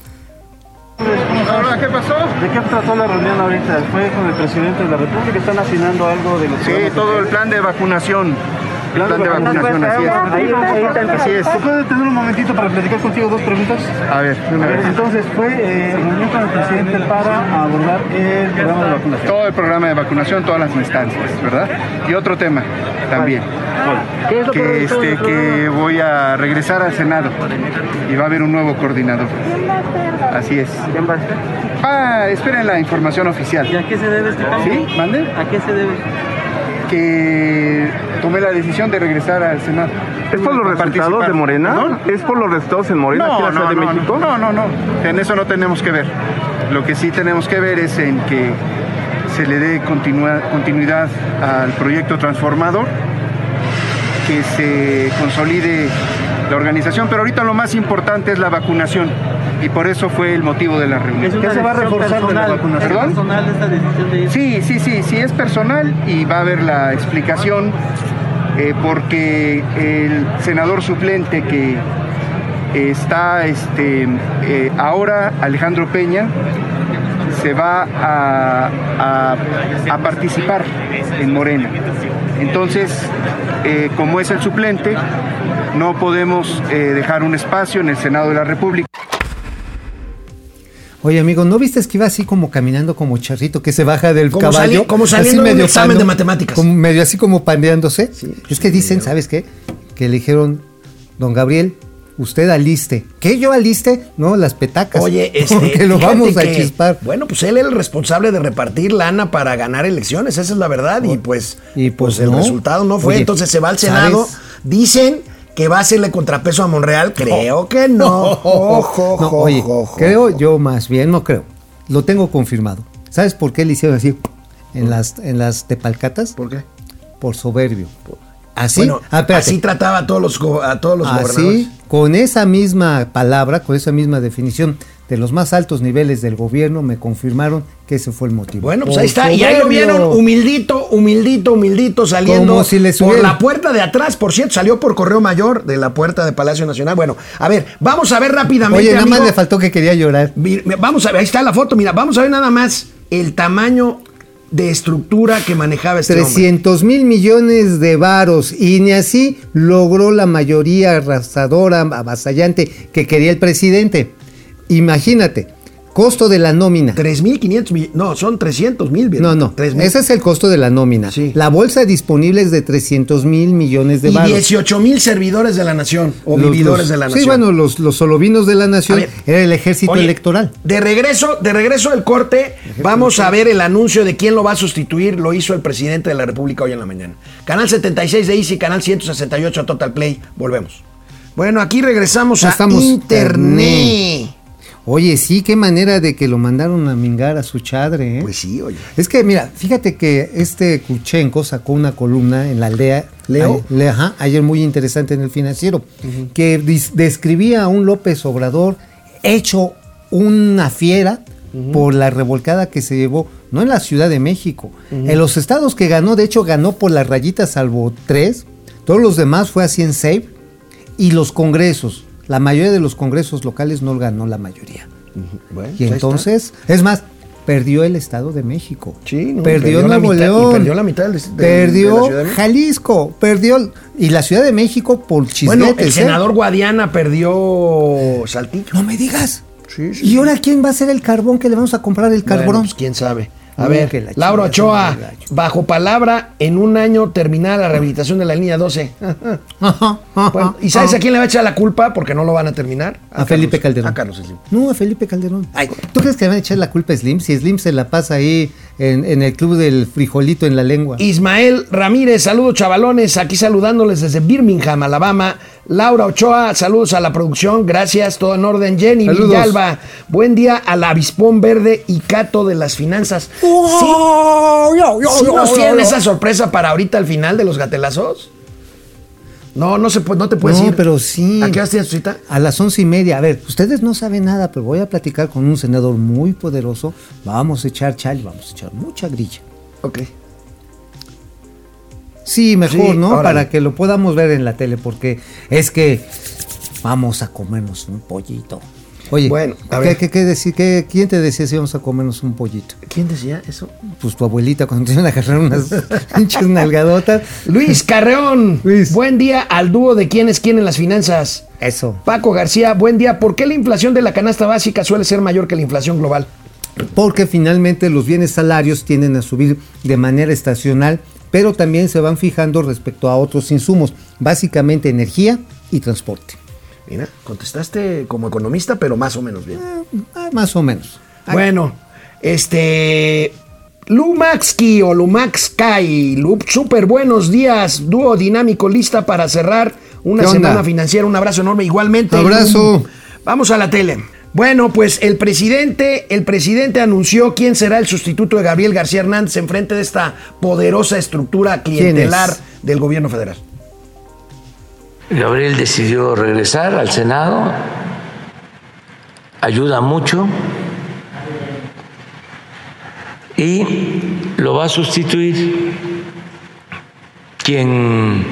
¿Qué pasó?
¿De qué trató la reunión ahorita? ¿Fue con el presidente de la República? ¿Están afinando algo de los
Sí, todo el plan de vacunación. El plan de vacunación, así es.
Ahí, ahí está.
Así es.
¿Se puede tener un momentito para platicar contigo dos preguntas?
A ver,
A ver, entonces fue eh, reunión con el presidente para abordar el programa de vacunación.
Todo el programa de vacunación, todas las instancias, ¿verdad? Y otro tema también.
¿Qué es lo
Que, este, que voy a regresar al Senado y va a haber un nuevo coordinador. Así es.
¿Quién va a ser?
Ah, esperen la información oficial.
¿Y a qué se debe este cambio?
¿Sí? ¿Mande?
¿A qué se debe?
Que tomé la decisión de regresar al Senado.
¿Es por los resultados de Morena?
¿Perdón?
¿Es por los resultados en Morena aquí en la Ciudad de
no,
México?
No, no, no. En eso no tenemos que ver. Lo que sí tenemos que ver es en que se le dé continuidad al proyecto transformador, que se consolide la organización, pero ahorita lo más importante es la vacunación y por eso fue el motivo de la reunión.
¿Qué se va a reforzar de la vacunación?
¿Perdón?
personal de esta decisión de ir?
Sí, sí, sí, sí, es personal y va a haber la explicación eh, porque el senador suplente que está este, eh, ahora, Alejandro Peña, se va a, a- a participar en Morena. Entonces, eh, como es el suplente, no podemos eh, dejar un espacio en el Senado de la República.
Oye, amigo, ¿no viste que iba así como caminando como charrito que se baja del
Como
caballo?
sali- como
Así
saliendo de un examen de matemáticas.
como medio así como pandeándose. es que dicen, ¿sabes qué? Que le dijeron, don Gabriel, usted aliste. ¿Qué yo aliste? No, las petacas.
Oye, este,
Porque lo vamos a
que,
chispar.
Bueno, pues él era el responsable de repartir lana para ganar elecciones, esa es la verdad. Y pues,
Y
pues,
pues
el resultado no fue.
Oye,
Entonces se va al Senado.
¿sabes?
Dicen que va a hacerle contrapeso a Monreal. Creo que no. Ojo,
No, oye, creo yo más bien, no creo. Lo tengo confirmado. ¿Sabes por qué le hicieron así en las, en las tepalcatas?
¿Por qué?
Por soberbio. Así,
Bueno,
Ah,
así trataba a todos los, a todos los gobernadores.
Así, con esa misma palabra, con esa misma definición de los más altos niveles del gobierno, me confirmaron que ese fue el motivo.
Bueno, pues
Por
ahí está. Y ahí lo vieron humildito, humildito, humildito, saliendo
Como si les
por la puerta de atrás. Por cierto, salió por correo mayor de la puerta de Palacio Nacional. Bueno, a ver, vamos a ver rápidamente.
Oye, nada más le faltó que quería llorar.
Vamos a ver, ahí está la foto. Mira, vamos a ver nada más el tamaño de estructura que manejaba este hombre.
300 mil millones de varos y ni así logró la mayoría arrasadora, avasallante que quería el presidente. Imagínate, costo de la nómina.
3.500 millones. No, son 300 mil.
No, no,
3,000.
ese es el costo de la nómina.
Sí.
La bolsa disponible es de 300 mil millones de
Y
varos.
18 mil servidores de la nación o
Los-
vividores
los-
de la nación.
Sí, bueno, los, los solovinos de la nación
ver,
era el ejército
Oye,
electoral.
De regreso, de regreso del corte, vamos a ver el anuncio de quién lo va a sustituir. Lo hizo el presidente de la República hoy en la mañana. Canal 76 de Easy, canal 168 a Total Play. Volvemos. Bueno, aquí regresamos
Ya
a
estamos.
Internet.
Oye, sí, qué manera de que lo mandaron a mingar a su chadre, ¿eh?
Pues sí, oye.
Es que, mira, fíjate que este Kuchenko sacó una columna en la aldea.
¿Leo?
a- le- ajá, ayer muy interesante en el financiero, que describía a un López Obrador hecho una fiera por la revolcada que se llevó, no en la Ciudad de México, en los estados que ganó, de hecho ganó por las rayitas salvo tres, todos los demás fue así en safe, y los congresos, la mayoría de los congresos locales no ganó la mayoría.
Bueno,
Y
ahí
entonces, es más, perdió el Estado de México.
Sí, no,
perdió,
perdió la
Nuevo
mitad-
León.
perdió la mitad del- del- de
perdió
de.
Jalisco. Perdió. Y la Ciudad de México por
está.
chisguetes.
Bueno, el
¿eh?
senador Guadiana perdió Saltillo.
No me digas.
Sí, sí,
¿Y ahora quién va a ser el carbón que le vamos a comprar el
Bueno,
carbón?
pues, quién sabe. A ver,
la
Laura Ochoa, bajo palabra, en un año terminará la rehabilitación de la línea 12.
Ajá, ajá,
Bueno, ¿Y sabes a quién le va a echar la culpa? Porque no lo van a terminar.
A Felipe Calderón.
A Carlos Slim.
No, a Felipe Calderón. Ay, ¿tú crees que le van a echar la culpa a Slim? Si Slim se la pasa ahí en, en el club del frijolito en la lengua.
Ismael Ramírez, saludos chavalones, aquí saludándoles desde Birmingham, Alabama. Laura Ochoa, saludos a la producción, gracias, todo en orden. Jenny
Saludos.
Villalba, buen día al avispón verde y Cato de las finanzas. ¿Sí, sí nos tienen esa sorpresa para ahorita al final de los gatelazos? No, no, se, puede- no te puedes
no,
ir.
pero sí.
¿A qué hora tienes tu cita?
A las once y media. A ver, ustedes no saben nada, pero voy a platicar con un senador muy poderoso. Vamos a echar chal, vamos a echar mucha grilla.
Ok.
Sí, mejor,
Sí,
¿no?
órale.
Para que lo podamos ver en la tele, porque es que vamos a comernos un pollito. Oye,
Bueno, a
¿qué,
ver.
qué- qué decir? ¿Qué- ¿quién te decía si íbamos a comernos un pollito?
¿Quién decía eso?
Pues tu abuelita cuando te iban a agarrar unas pinches nalgadotas.
Luis Carreón,
Luis.
buen día al dúo de quién es quién en las finanzas.
Eso.
Paco García, buen día. ¿Por qué la inflación de la canasta básica suele ser mayor que la inflación global?
Porque finalmente los bienes salarios tienden a subir de manera estacional, pero también se van fijando respecto a otros insumos, básicamente energía y transporte.
Mira, contestaste como economista, pero más o menos bien.
Ah, más o menos.
Bueno, este. Lumaxki o Lumaxkai, Lu- súper buenos días, dúo dinámico, lista para cerrar una semana financiera. Un abrazo enorme, igualmente.
Abrazo.
Lum. Vamos a la tele. Bueno, pues el presidente, el presidente anunció quién será el sustituto de Gabriel García Hernández en frente de esta poderosa estructura clientelar
es?
del gobierno federal.
Gabriel decidió regresar al Senado, ayuda mucho y lo va a sustituir quien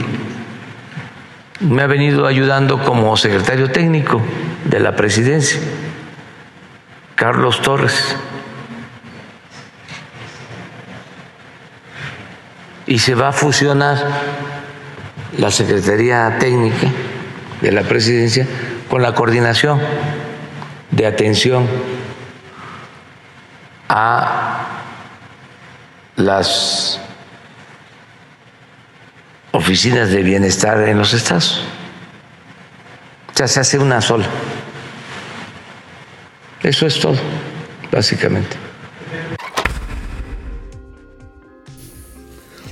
me ha venido ayudando como secretario técnico de la presidencia, Carlos Torres. Y se va a fusionar la Secretaría Técnica de la Presidencia con la coordinación de atención a las oficinas de bienestar en los estados. O sea, se hace una sola. Eso es todo, básicamente.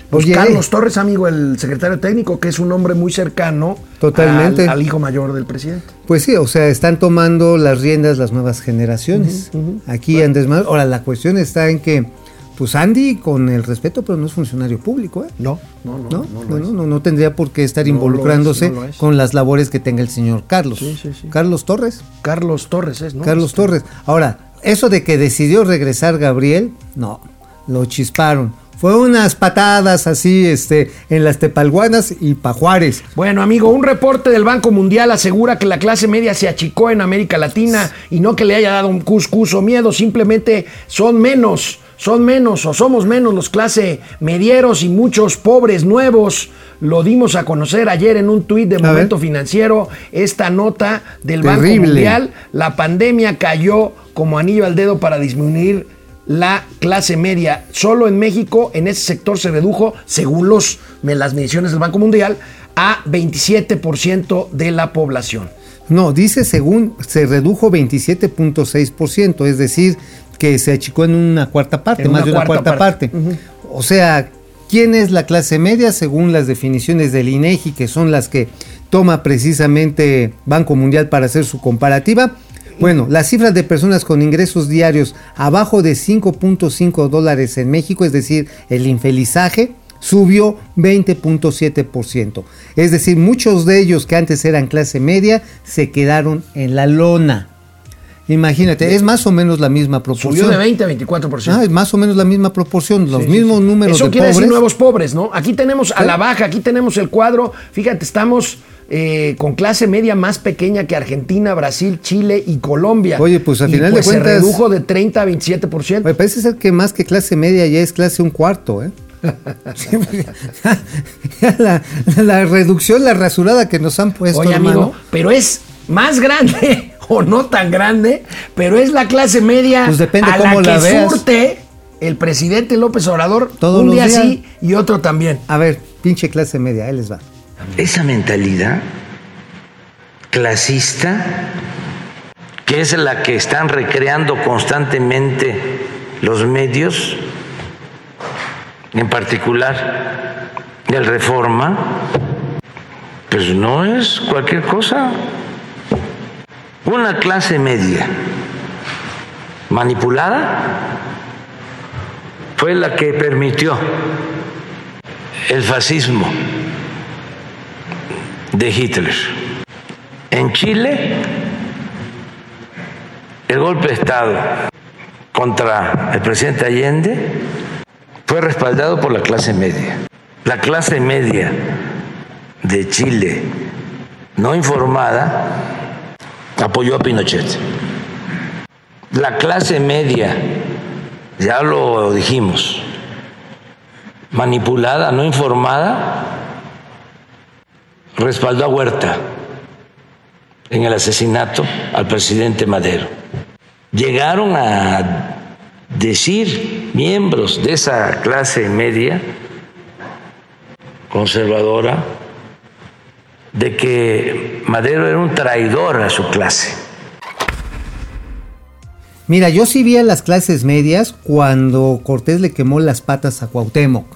Pues
Oye.
Carlos Torres, amigo, el secretario técnico, que es un hombre muy cercano
Totalmente.
Al, al hijo mayor del presidente.
Pues sí, o sea, están tomando las riendas las nuevas generaciones. Aquí Andrés Manuel. Ahora, la cuestión está en que, pues Andy, con el respeto, pero no es funcionario público, ¿eh?
No, no, no.
¿No?
no
No, no, no, no tendría por qué estar
No lo es,
involucrándose
no lo es.
con las labores que tenga el señor Carlos.
Sí, sí, sí.
Carlos Torres.
Carlos Torres es, ¿no?
Carlos Torres. Ahora, eso de que decidió regresar Gabriel, no, lo chisparon. Fue unas patadas así, este, en las Tepalguanas y pa' Juárez.
Bueno, amigo, un reporte del Banco Mundial asegura que la clase media se achicó en América Latina y no que le haya dado un cuscus o miedo, simplemente son menos, son menos o somos menos los clase medieros y muchos pobres nuevos. Lo dimos a conocer ayer en un tuit de. Momento Financiero, esta nota del Banco. Mundial. La pandemia cayó como anillo al dedo para disminuir la clase media. Solo en México, en ese sector se redujo, según los, las mediciones del Banco Mundial, a 27% de la población.
No, dice según se redujo 27.6%, es decir, que se achicó en una cuarta parte,
En
más de una
cuarta parte.
O sea, ¿quién es la clase media? Según las definiciones del INEGI, que son las que toma precisamente Banco Mundial para hacer su comparativa. Bueno, las cifras de personas con ingresos diarios abajo de 5.5 dólares en México, es decir, el infelizaje, subió 20.7%. Es decir, muchos de ellos que antes eran clase media se quedaron en la lona. Imagínate, es más o menos la misma proporción.
Subió de 20 a 24%.
Ah, es más o menos la misma proporción, los
Sí,
mismos
sí, sí.
números
Eso
de
quiere
pobres.
decir nuevos pobres, ¿no? Aquí tenemos a la baja, aquí tenemos el cuadro. Fíjate, estamos eh, con clase media más pequeña que Argentina, Brasil, Chile y Colombia.
Oye, pues, a
Y,
final de
pues,
cuentas-
se redujo de 30 a 27%.
Me parece ser que más que clase media ya es clase un cuarto, ¿eh? Sí, la, la reducción, la rasurada que nos han puesto,
Oye,
hermano.
amigo, pero es más grande o no tan grande, pero es la clase media
Pues depende
a
cómo
la
la
que
veas.
surte el presidente López Obrador
Todos
un día
días.
sí y otro también.
A ver, pinche clase media, ahí les va.
esa mentalidad clasista, que es la que están recreando constantemente los medios, en particular el Reforma, pues no es cualquier cosa. Una clase media manipulada fue la que permitió el fascismo de Hitler. En Chile, el golpe de Estado contra el presidente Allende fue respaldado por la clase media. La clase media de Chile no informada apoyó a Pinochet. La clase media, ya lo dijimos, manipulada, no informada, respaldó a Huerta en el asesinato al presidente Madero. Llegaron a decir miembros de esa clase media conservadora de que Madero era un traidor a su clase.
Mira, yo sí vi a las clases medias cuando Cortés le quemó las patas a Cuauhtémoc.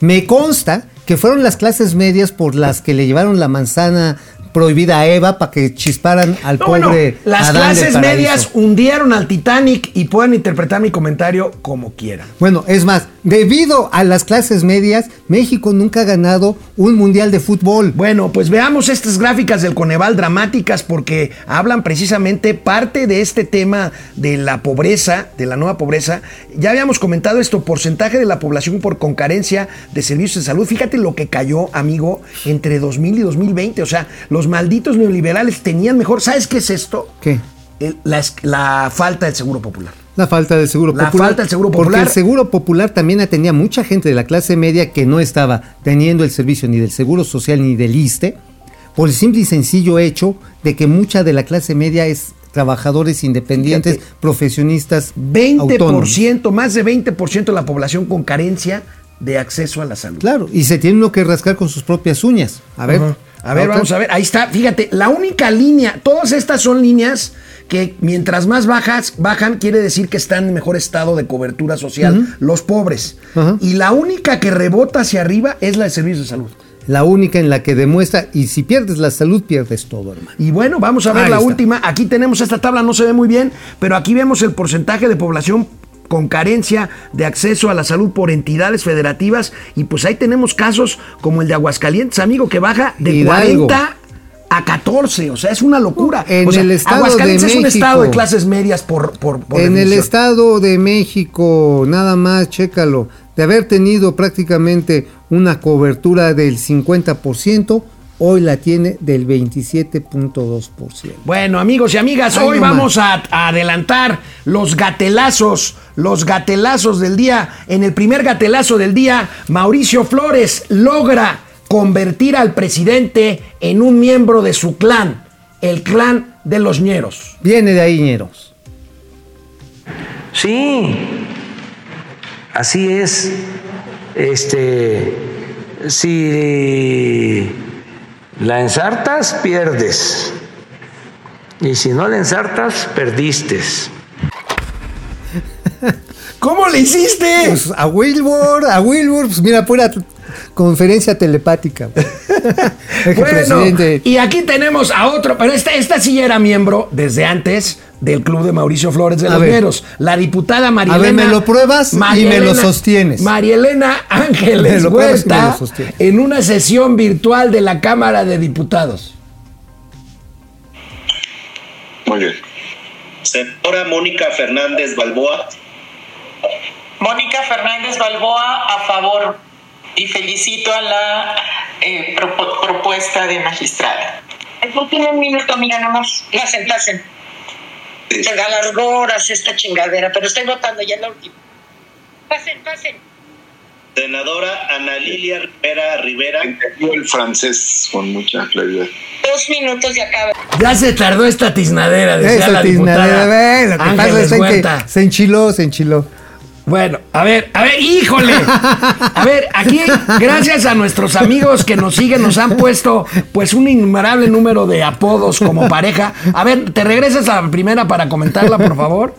Me consta que fueron las clases medias por las que le llevaron la manzana prohibida a Eva para que chisparan al
No,
pobre
las
Adán
clases medias hundieron al Titanic y pueden interpretar mi comentario como quieran.
Bueno, es más, debido a las clases medias, México nunca ha ganado un mundial de fútbol.
Bueno, pues veamos estas gráficas del Coneval dramáticas porque hablan precisamente parte de este tema de la pobreza, de la nueva pobreza. Ya habíamos comentado esto, porcentaje de la población por con carencia de servicios de salud. Fíjate lo que cayó, amigo, entre 2000 y 2020. O sea, los malditos neoliberales tenían mejor. ¿Sabes qué es esto?
¿Qué?
El- la, la falta del seguro popular.
La falta del seguro
La
popular.
falta del seguro
Porque
popular.
el seguro popular también atendía a mucha gente de la clase media que no estaba teniendo el servicio ni del seguro social ni del ISTE, por el simple y sencillo hecho de que mucha de la clase media es trabajadores independientes,
Fíjate.
profesionistas autónomos.
20%, más de 20% de la población con carencia de acceso a la salud.
Claro, y se tiene uno que rascar con sus propias uñas. A ver.
A ver, vamos a ver. Ahí está. Fíjate, la única línea, todas estas son líneas que mientras más bajas, bajan, quiere decir que están en mejor estado de cobertura social los pobres. Y la única que rebota hacia arriba es la de servicios de salud.
La única en la que demuestra, y si pierdes la salud, pierdes todo, hermano.
Y bueno, vamos a ver
Ahí
la
está.
última. Aquí tenemos esta tabla, no se ve muy bien, pero aquí vemos el porcentaje de población con carencia de acceso a la salud por entidades federativas y pues ahí tenemos casos como el de Aguascalientes, amigo, que baja de
Hidalgo.
40 a 14, o sea, es una locura.
En
O sea,
el Estado
Aguascalientes
de
es un
México.
estado de clases medias por, por, por
en el. Estado de México, nada más, chécalo, de haber tenido prácticamente una cobertura del 50%, hoy la tiene del 27.2%.
Bueno, amigos y amigas,
Ay,
hoy
no
vamos a, a adelantar los gatelazos, los gatelazos del día. En el primer gatelazo del día, Mauricio Flores logra convertir al presidente en un miembro de su clan, el clan de los ñeros.
Viene de ahí, ñeros.
Sí, así es. Este, si la ensartas, pierdes. Y si no la ensartas, perdiste.
¿Cómo le hiciste?
Pues a Wilbur, a Wilbur, pues mira, pura conferencia telepática. El
Bueno,
presidente-
y aquí tenemos a otro, pero esta, esta sí era miembro desde antes del club de Mauricio Flores de
A
los
ver.
La diputada María
A ver,
Elena-
me lo pruebas y
María
me lo sostienes.
María Elena Ángeles
lo y
Huerta
lo
en una sesión virtual de la Cámara de Diputados.
Muy bien. Senadora Mónica Fernández Balboa.
Mónica Fernández Balboa a favor y felicito a la eh, propo- propuesta de magistrada.
No tiene un minuto, mira nomás. Pasen, pasen. Se alargó horas esta chingadera, pero estoy votando ya en la última. Pasen, pasen.
Senadora Ana Lilia Rivera Rivera.
Entendió el francés con mucha claridad.
Dos minutos y acaba.
Ya se tardó esta tiznadera, la
tiznadera, ve, lo que pasa
Ángeles
es en que se enchiló, se enchiló.
Bueno, a ver, a ver, híjole. A ver, aquí, gracias a nuestros amigos que nos siguen, nos han puesto pues un innumerable número de apodos como pareja. A ver, ¿te regresas a la primera para comentarla, por favor?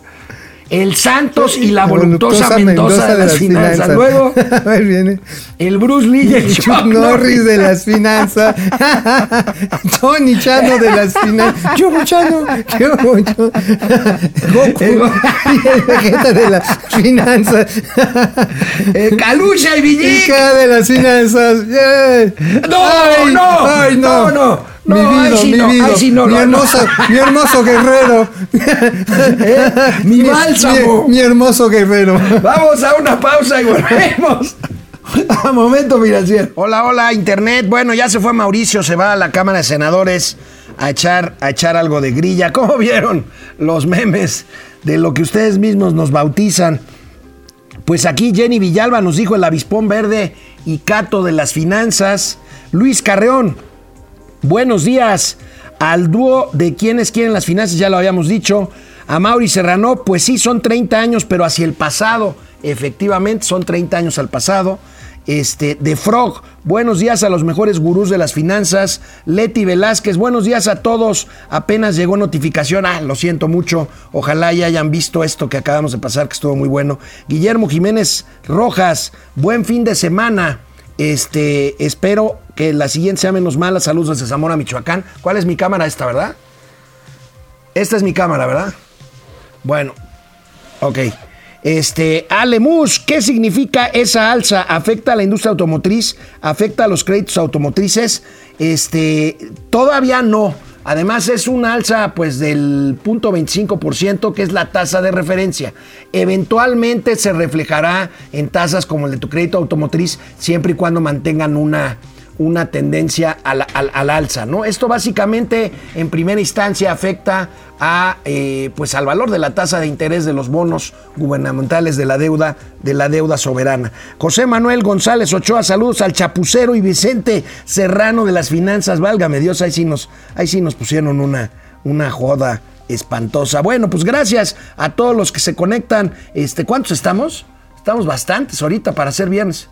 El Santos y la voluptuosa Mendoza, de, las finanzas. Luego,
A ver, viene.
el Bruce Lee y el
Chuck
Chuck
Norris de las finanzas. Tony Chano de las finanzas. Yo Chano. Goku. Y el Vegeta de las finanzas.
Eh, Calucha y Villic.
Ica de las finanzas. Yeah.
No,
Ay,
no,
ay, no.
no, no.
Mi
No, ahí
vida,
sí
mi
no,
vida.
ahí sí no,
mi
no,
hermoso,
no.
mi hermoso guerrero.
Eh, mi bálsamo.
Mi, mi hermoso guerrero.
Vamos a una pausa y volvemos. A momento financiero. Hola, hola, internet. Bueno, ya se fue Mauricio, se va a la Cámara de Senadores a echar, a echar algo de grilla. ¿Cómo vieron los memes de lo que ustedes mismos nos bautizan? Pues aquí Jenny Villalba nos dijo el avispón verde y Cato de las finanzas. Luis Carreón, buenos días. Al dúo de quienes quieren las finanzas, ya lo habíamos dicho. A Mauri Serrano, pues sí, son 30 años, pero hacia el pasado. Efectivamente, son 30 años al pasado. Este, de Frog, buenos días a los mejores gurús de las finanzas. Leti Velázquez, buenos días a todos. Apenas llegó notificación. Ah, lo siento mucho. Ojalá ya hayan visto esto que acabamos de pasar, que estuvo muy bueno. Guillermo Jiménez Rojas, buen fin de semana. Este, espero que la siguiente sea menos mala. Saludos desde Zamora, Michoacán. ¿Cuál es mi cámara esta, verdad? Esta es mi cámara, ¿verdad? Bueno, ok. Este, Alemus, ¿qué significa esa alza? ¿Afecta a la industria automotriz? ¿Afecta a los créditos automotrices? Este, todavía no. Además es una alza pues del 0.25% que es la tasa de referencia. Eventualmente se reflejará en tasas como el de tu crédito automotriz siempre y cuando mantengan una, una tendencia al, al- al alza, ¿no? Esto básicamente en primera instancia afecta a, eh, pues al valor de la tasa de interés de los bonos gubernamentales de la deuda, de la deuda soberana. José Manuel González Ochoa, saludos al Chapucero y Vicente Serrano de las finanzas, válgame Dios, ahí sí nos, ahí sí nos pusieron una, una joda espantosa. Bueno, pues gracias a todos los que se conectan. Este, ¿cuántos estamos? Estamos bastantes ahorita para ser viernes.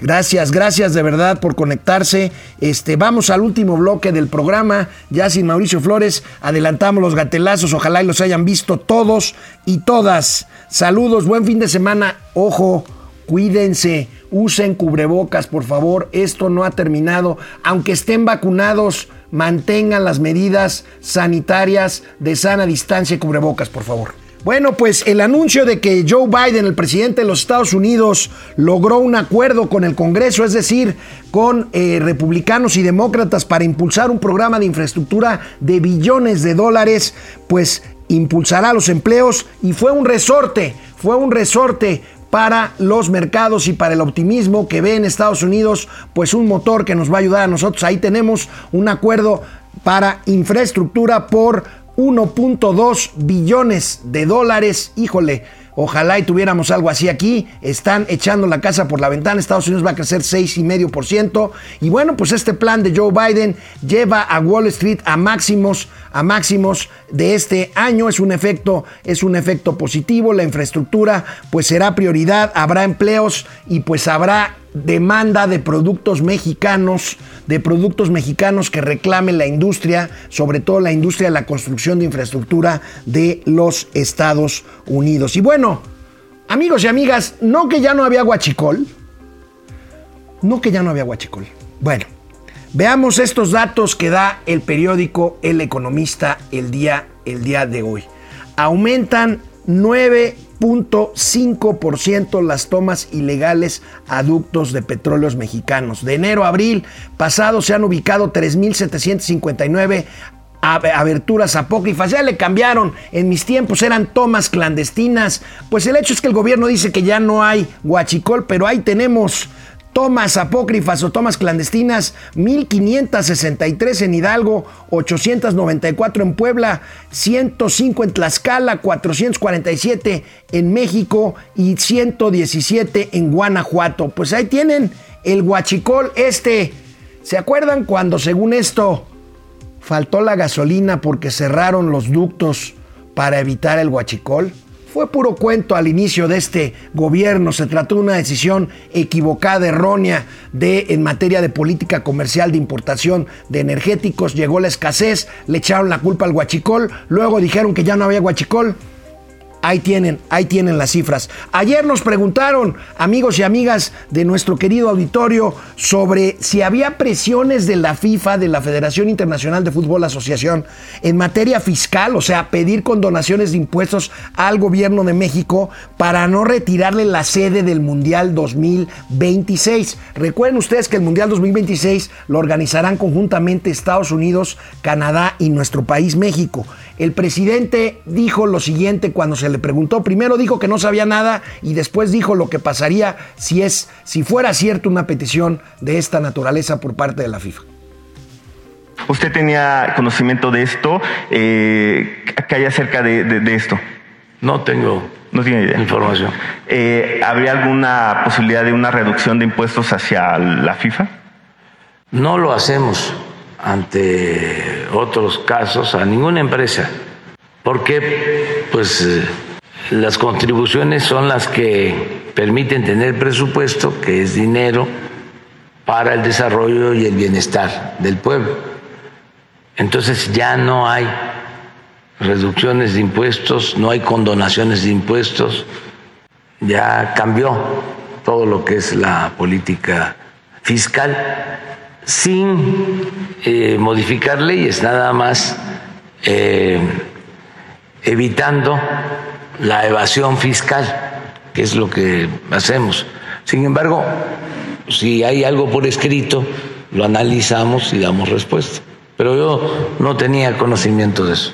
Gracias, gracias de verdad por conectarse. Este, vamos al último bloque del programa. Ya sin Mauricio Flores, adelantamos los gatelazos. Ojalá y los hayan visto todos y todas. Saludos, buen fin de semana. Ojo, cuídense, usen cubrebocas, por favor. Esto no ha terminado. Aunque estén vacunados, mantengan las medidas sanitarias de sana distancia y cubrebocas, por favor. Bueno, pues el anuncio de que Joe Biden, el presidente de los Estados Unidos, logró un acuerdo con el Congreso, es decir, con eh, republicanos y demócratas para impulsar un programa de infraestructura de billones de dólares, pues impulsará los empleos y fue un resorte, fue un resorte para los mercados y para el optimismo que ve en Estados Unidos, pues un motor que nos va a ayudar a nosotros. Ahí tenemos un acuerdo para infraestructura por 1.2 billones de dólares. Híjole, ojalá y tuviéramos algo así aquí. Están echando la casa por la ventana. Estados Unidos va a crecer 6,5%. Y bueno, pues este plan de Joe Biden lleva a Wall Street a máximos, a máximos de este año. Es un efecto, es un efecto positivo. La infraestructura pues será prioridad. Habrá empleos y pues habrá demanda de productos mexicanos, de productos mexicanos que reclame la industria, sobre todo la industria de la construcción de infraestructura de los Estados Unidos. Y bueno, amigos y amigas, no que ya no había guachicol, no que ya no había guachicol. Bueno, veamos estos datos que da el periódico El Economista el día, el día de hoy. Aumentan 9.5% las tomas ilegales a ductos de petróleos mexicanos. De enero a abril pasado se han ubicado 3.759 ab- aberturas apócrifas. Ya le cambiaron. En mis tiempos eran tomas clandestinas. Pues el hecho es que el gobierno dice que ya no hay guachicol, pero ahí tenemos tomas apócrifas o tomas clandestinas, 1563 en Hidalgo, 894 en Puebla, 105 en Tlaxcala, 447 en México y 117 en Guanajuato. Pues ahí tienen el guachicol este. ¿Se acuerdan cuando según esto faltó la gasolina porque cerraron los ductos para evitar el guachicol? Fue puro cuento al inicio de este gobierno. Se trató de una decisión equivocada, errónea, de, en materia de política comercial de importación de energéticos. Llegó la escasez, le echaron la culpa al guachicol, luego dijeron que ya no había guachicol. Ahí tienen, ahí tienen las cifras. Ayer nos preguntaron, amigos y amigas de nuestro querido auditorio, sobre si había presiones de la FIFA, de la Federación Internacional de Fútbol Asociación, en materia fiscal, o sea, pedir condonaciones de impuestos al gobierno de México para no retirarle la sede del Mundial 2026. Recuerden ustedes que el Mundial 2026 lo organizarán conjuntamente Estados Unidos, Canadá y nuestro país México. El presidente dijo lo siguiente cuando se le preguntó. Primero dijo que no sabía nada y después dijo lo que pasaría si es, si fuera cierto una petición de esta naturaleza por parte de la FIFA.
¿Usted tenía conocimiento de esto? Eh, ¿Qué hay acerca de, de- de esto?
No tengo
No tiene idea.
información.
Eh, ¿Habría alguna posibilidad de una reducción de impuestos hacia la FIFA?
No lo hacemos ante otros casos a ninguna empresa, porque pues eh, las contribuciones son las que permiten tener presupuesto, que es dinero para el desarrollo y el bienestar del pueblo. Entonces ya no hay reducciones de impuestos, no hay condonaciones de impuestos, ya cambió todo lo que es la política fiscal sin eh, modificar leyes, nada más eh, evitando la evasión fiscal, que es lo que hacemos. Sin embargo, si hay algo por escrito, lo analizamos y damos respuesta. Pero yo no tenía conocimiento de eso.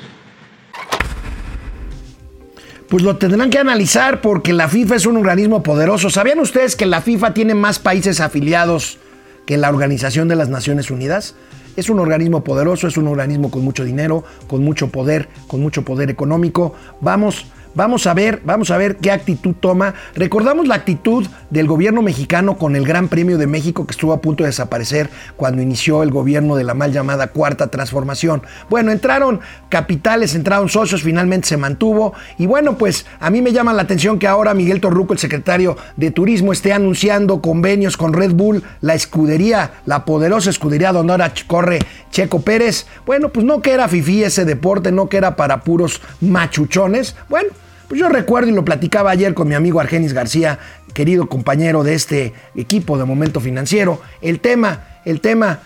Pues lo tendrán que analizar porque la FIFA es un organismo poderoso. ¿Sabían ustedes que la FIFA tiene más países afiliados que la Organización de las Naciones Unidas? Es un organismo poderoso, es un organismo con mucho dinero, con mucho poder, con mucho poder económico. Vamos Vamos a ver, vamos a ver qué actitud toma. Recordamos la actitud del gobierno mexicano con el Gran Premio de México que estuvo a punto de desaparecer cuando inició el gobierno de la mal llamada Cuarta Transformación. Bueno, entraron capitales, entraron socios, finalmente se mantuvo. Y bueno, pues a mí me llama la atención que ahora Miguel Torruco, el secretario de Turismo, esté anunciando convenios con Red Bull, la escudería, la poderosa escudería donde ahora corre Checo Pérez. Bueno, pues no que era fifí ese deporte, no que era para puros machuchones. Bueno, pues yo recuerdo y lo platicaba ayer con mi amigo Argenis García, querido compañero de este equipo de Momento Financiero, el tema, el tema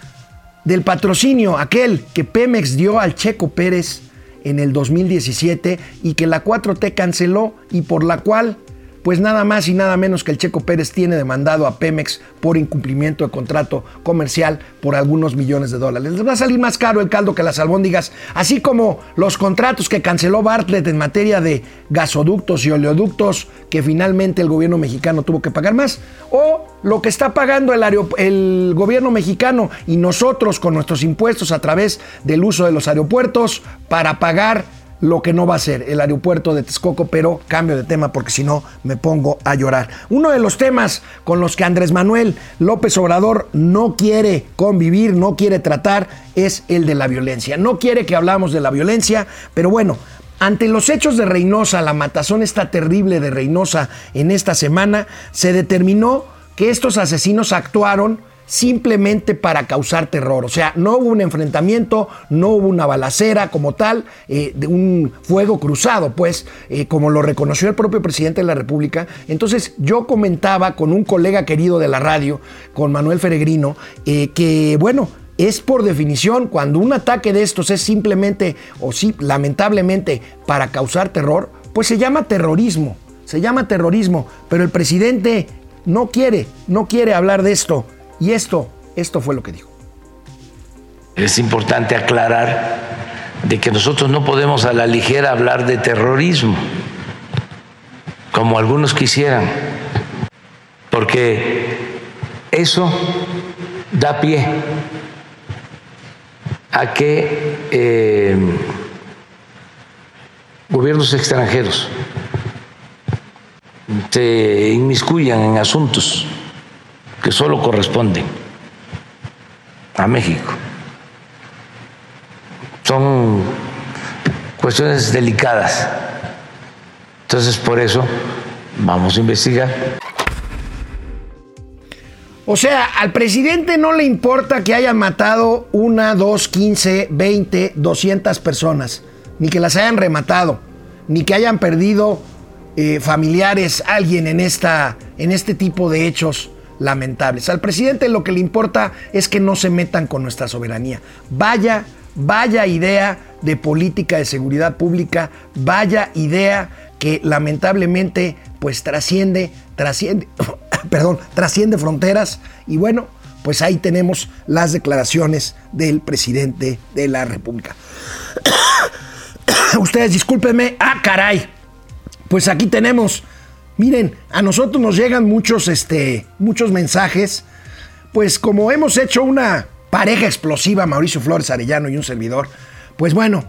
del patrocinio, aquel que Pemex dio al Checo Pérez en el 2017 y que la 4T canceló y por la cual pues nada más y nada menos que el Checo Pérez tiene demandado a Pemex por incumplimiento de contrato comercial por algunos millones de dólares. Les va a salir más caro el caldo que las albóndigas, así como los contratos que canceló Bartlett en materia de gasoductos y oleoductos que finalmente el gobierno mexicano tuvo que pagar más, o lo que está pagando el, el gobierno mexicano y nosotros con nuestros impuestos a través del uso de los aeropuertos para pagar lo que no va a ser el aeropuerto de Texcoco, pero cambio de tema porque si no me pongo a llorar. Uno de los temas con los que Andrés Manuel López Obrador no quiere convivir, no quiere tratar, es el de la violencia. No quiere que hablamos de la violencia, pero bueno, ante los hechos de Reynosa, la matazón está terrible de Reynosa en esta semana, se determinó que estos asesinos actuaron simplemente para causar terror. O sea, no hubo un enfrentamiento, no hubo una balacera como tal, eh, de un fuego cruzado, pues, eh, como lo reconoció el propio presidente de la República. Entonces yo comentaba con un colega querido de la radio, con Manuel Feregrino, eh, que bueno, es por definición, cuando un ataque de estos es simplemente, o sí, lamentablemente, para causar terror, pues se llama terrorismo, se llama terrorismo, pero el presidente no quiere, no quiere hablar de esto. Y esto, esto fue lo que dijo.
Es importante aclarar de que nosotros no podemos a la ligera hablar de terrorismo, como algunos quisieran, porque eso da pie a que eh, gobiernos extranjeros se inmiscuyan en asuntos que solo corresponden a México. Son cuestiones delicadas. Entonces, por eso vamos a investigar.
O sea, al presidente no le importa que hayan matado una, dos, quince, veinte, doscientas personas, ni que las hayan rematado, ni que hayan perdido eh, familiares, alguien en, esta, en este tipo de hechos lamentables. Al presidente lo que le importa es que no se metan con nuestra soberanía. Vaya, vaya idea de política de seguridad pública, vaya idea que lamentablemente pues trasciende, trasciende, perdón, trasciende fronteras y bueno, pues ahí tenemos las declaraciones del presidente de la República. Ustedes discúlpenme, ah caray, pues aquí tenemos Miren, a nosotros nos llegan muchos, este, muchos mensajes. Pues como hemos hecho una pareja explosiva, Mauricio Flores Arellano y un servidor, pues bueno,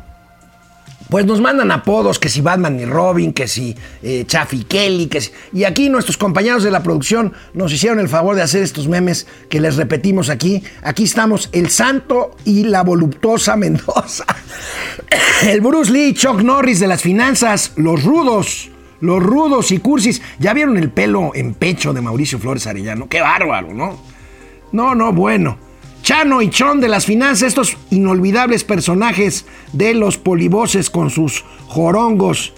pues nos mandan apodos, que si Batman y Robin, que si eh, Chaffy Kelly, que si... Y aquí nuestros compañeros de la producción nos hicieron el favor de hacer estos memes que les repetimos aquí. Aquí estamos el santo y la voluptuosa Mendoza. El Bruce Lee, Chuck Norris de las finanzas, los rudos, los rudos y cursis. ¿Ya vieron el pelo en pecho de Mauricio Flores Arellano? Qué bárbaro, ¿no? No, no, bueno. Chano y Chon de las finanzas, estos inolvidables personajes de los polivoces con sus jorongos.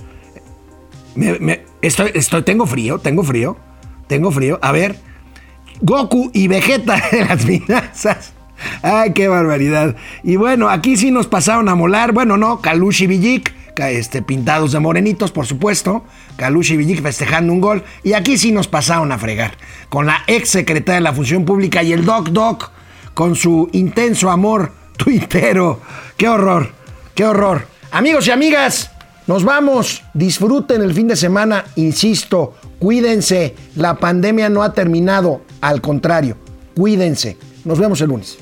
estoy, estoy, tengo frío, tengo frío, tengo frío. A ver, Goku y Vegeta de las finanzas. Ay, qué barbaridad. Y bueno, aquí sí nos pasaron a molar. Bueno, no, Kalushi Villik este, pintados de morenitos, por supuesto. Kalushi Villik festejando un gol. Y aquí sí nos pasaron a fregar. Con la ex secretaria de la Función Pública y el Doc Doc con su intenso amor tuitero. ¡Qué horror! ¡Qué horror! Amigos y amigas, Nos vamos, disfruten el fin de semana, insisto, cuídense, la pandemia no ha terminado, al contrario, cuídense. Nos vemos el lunes.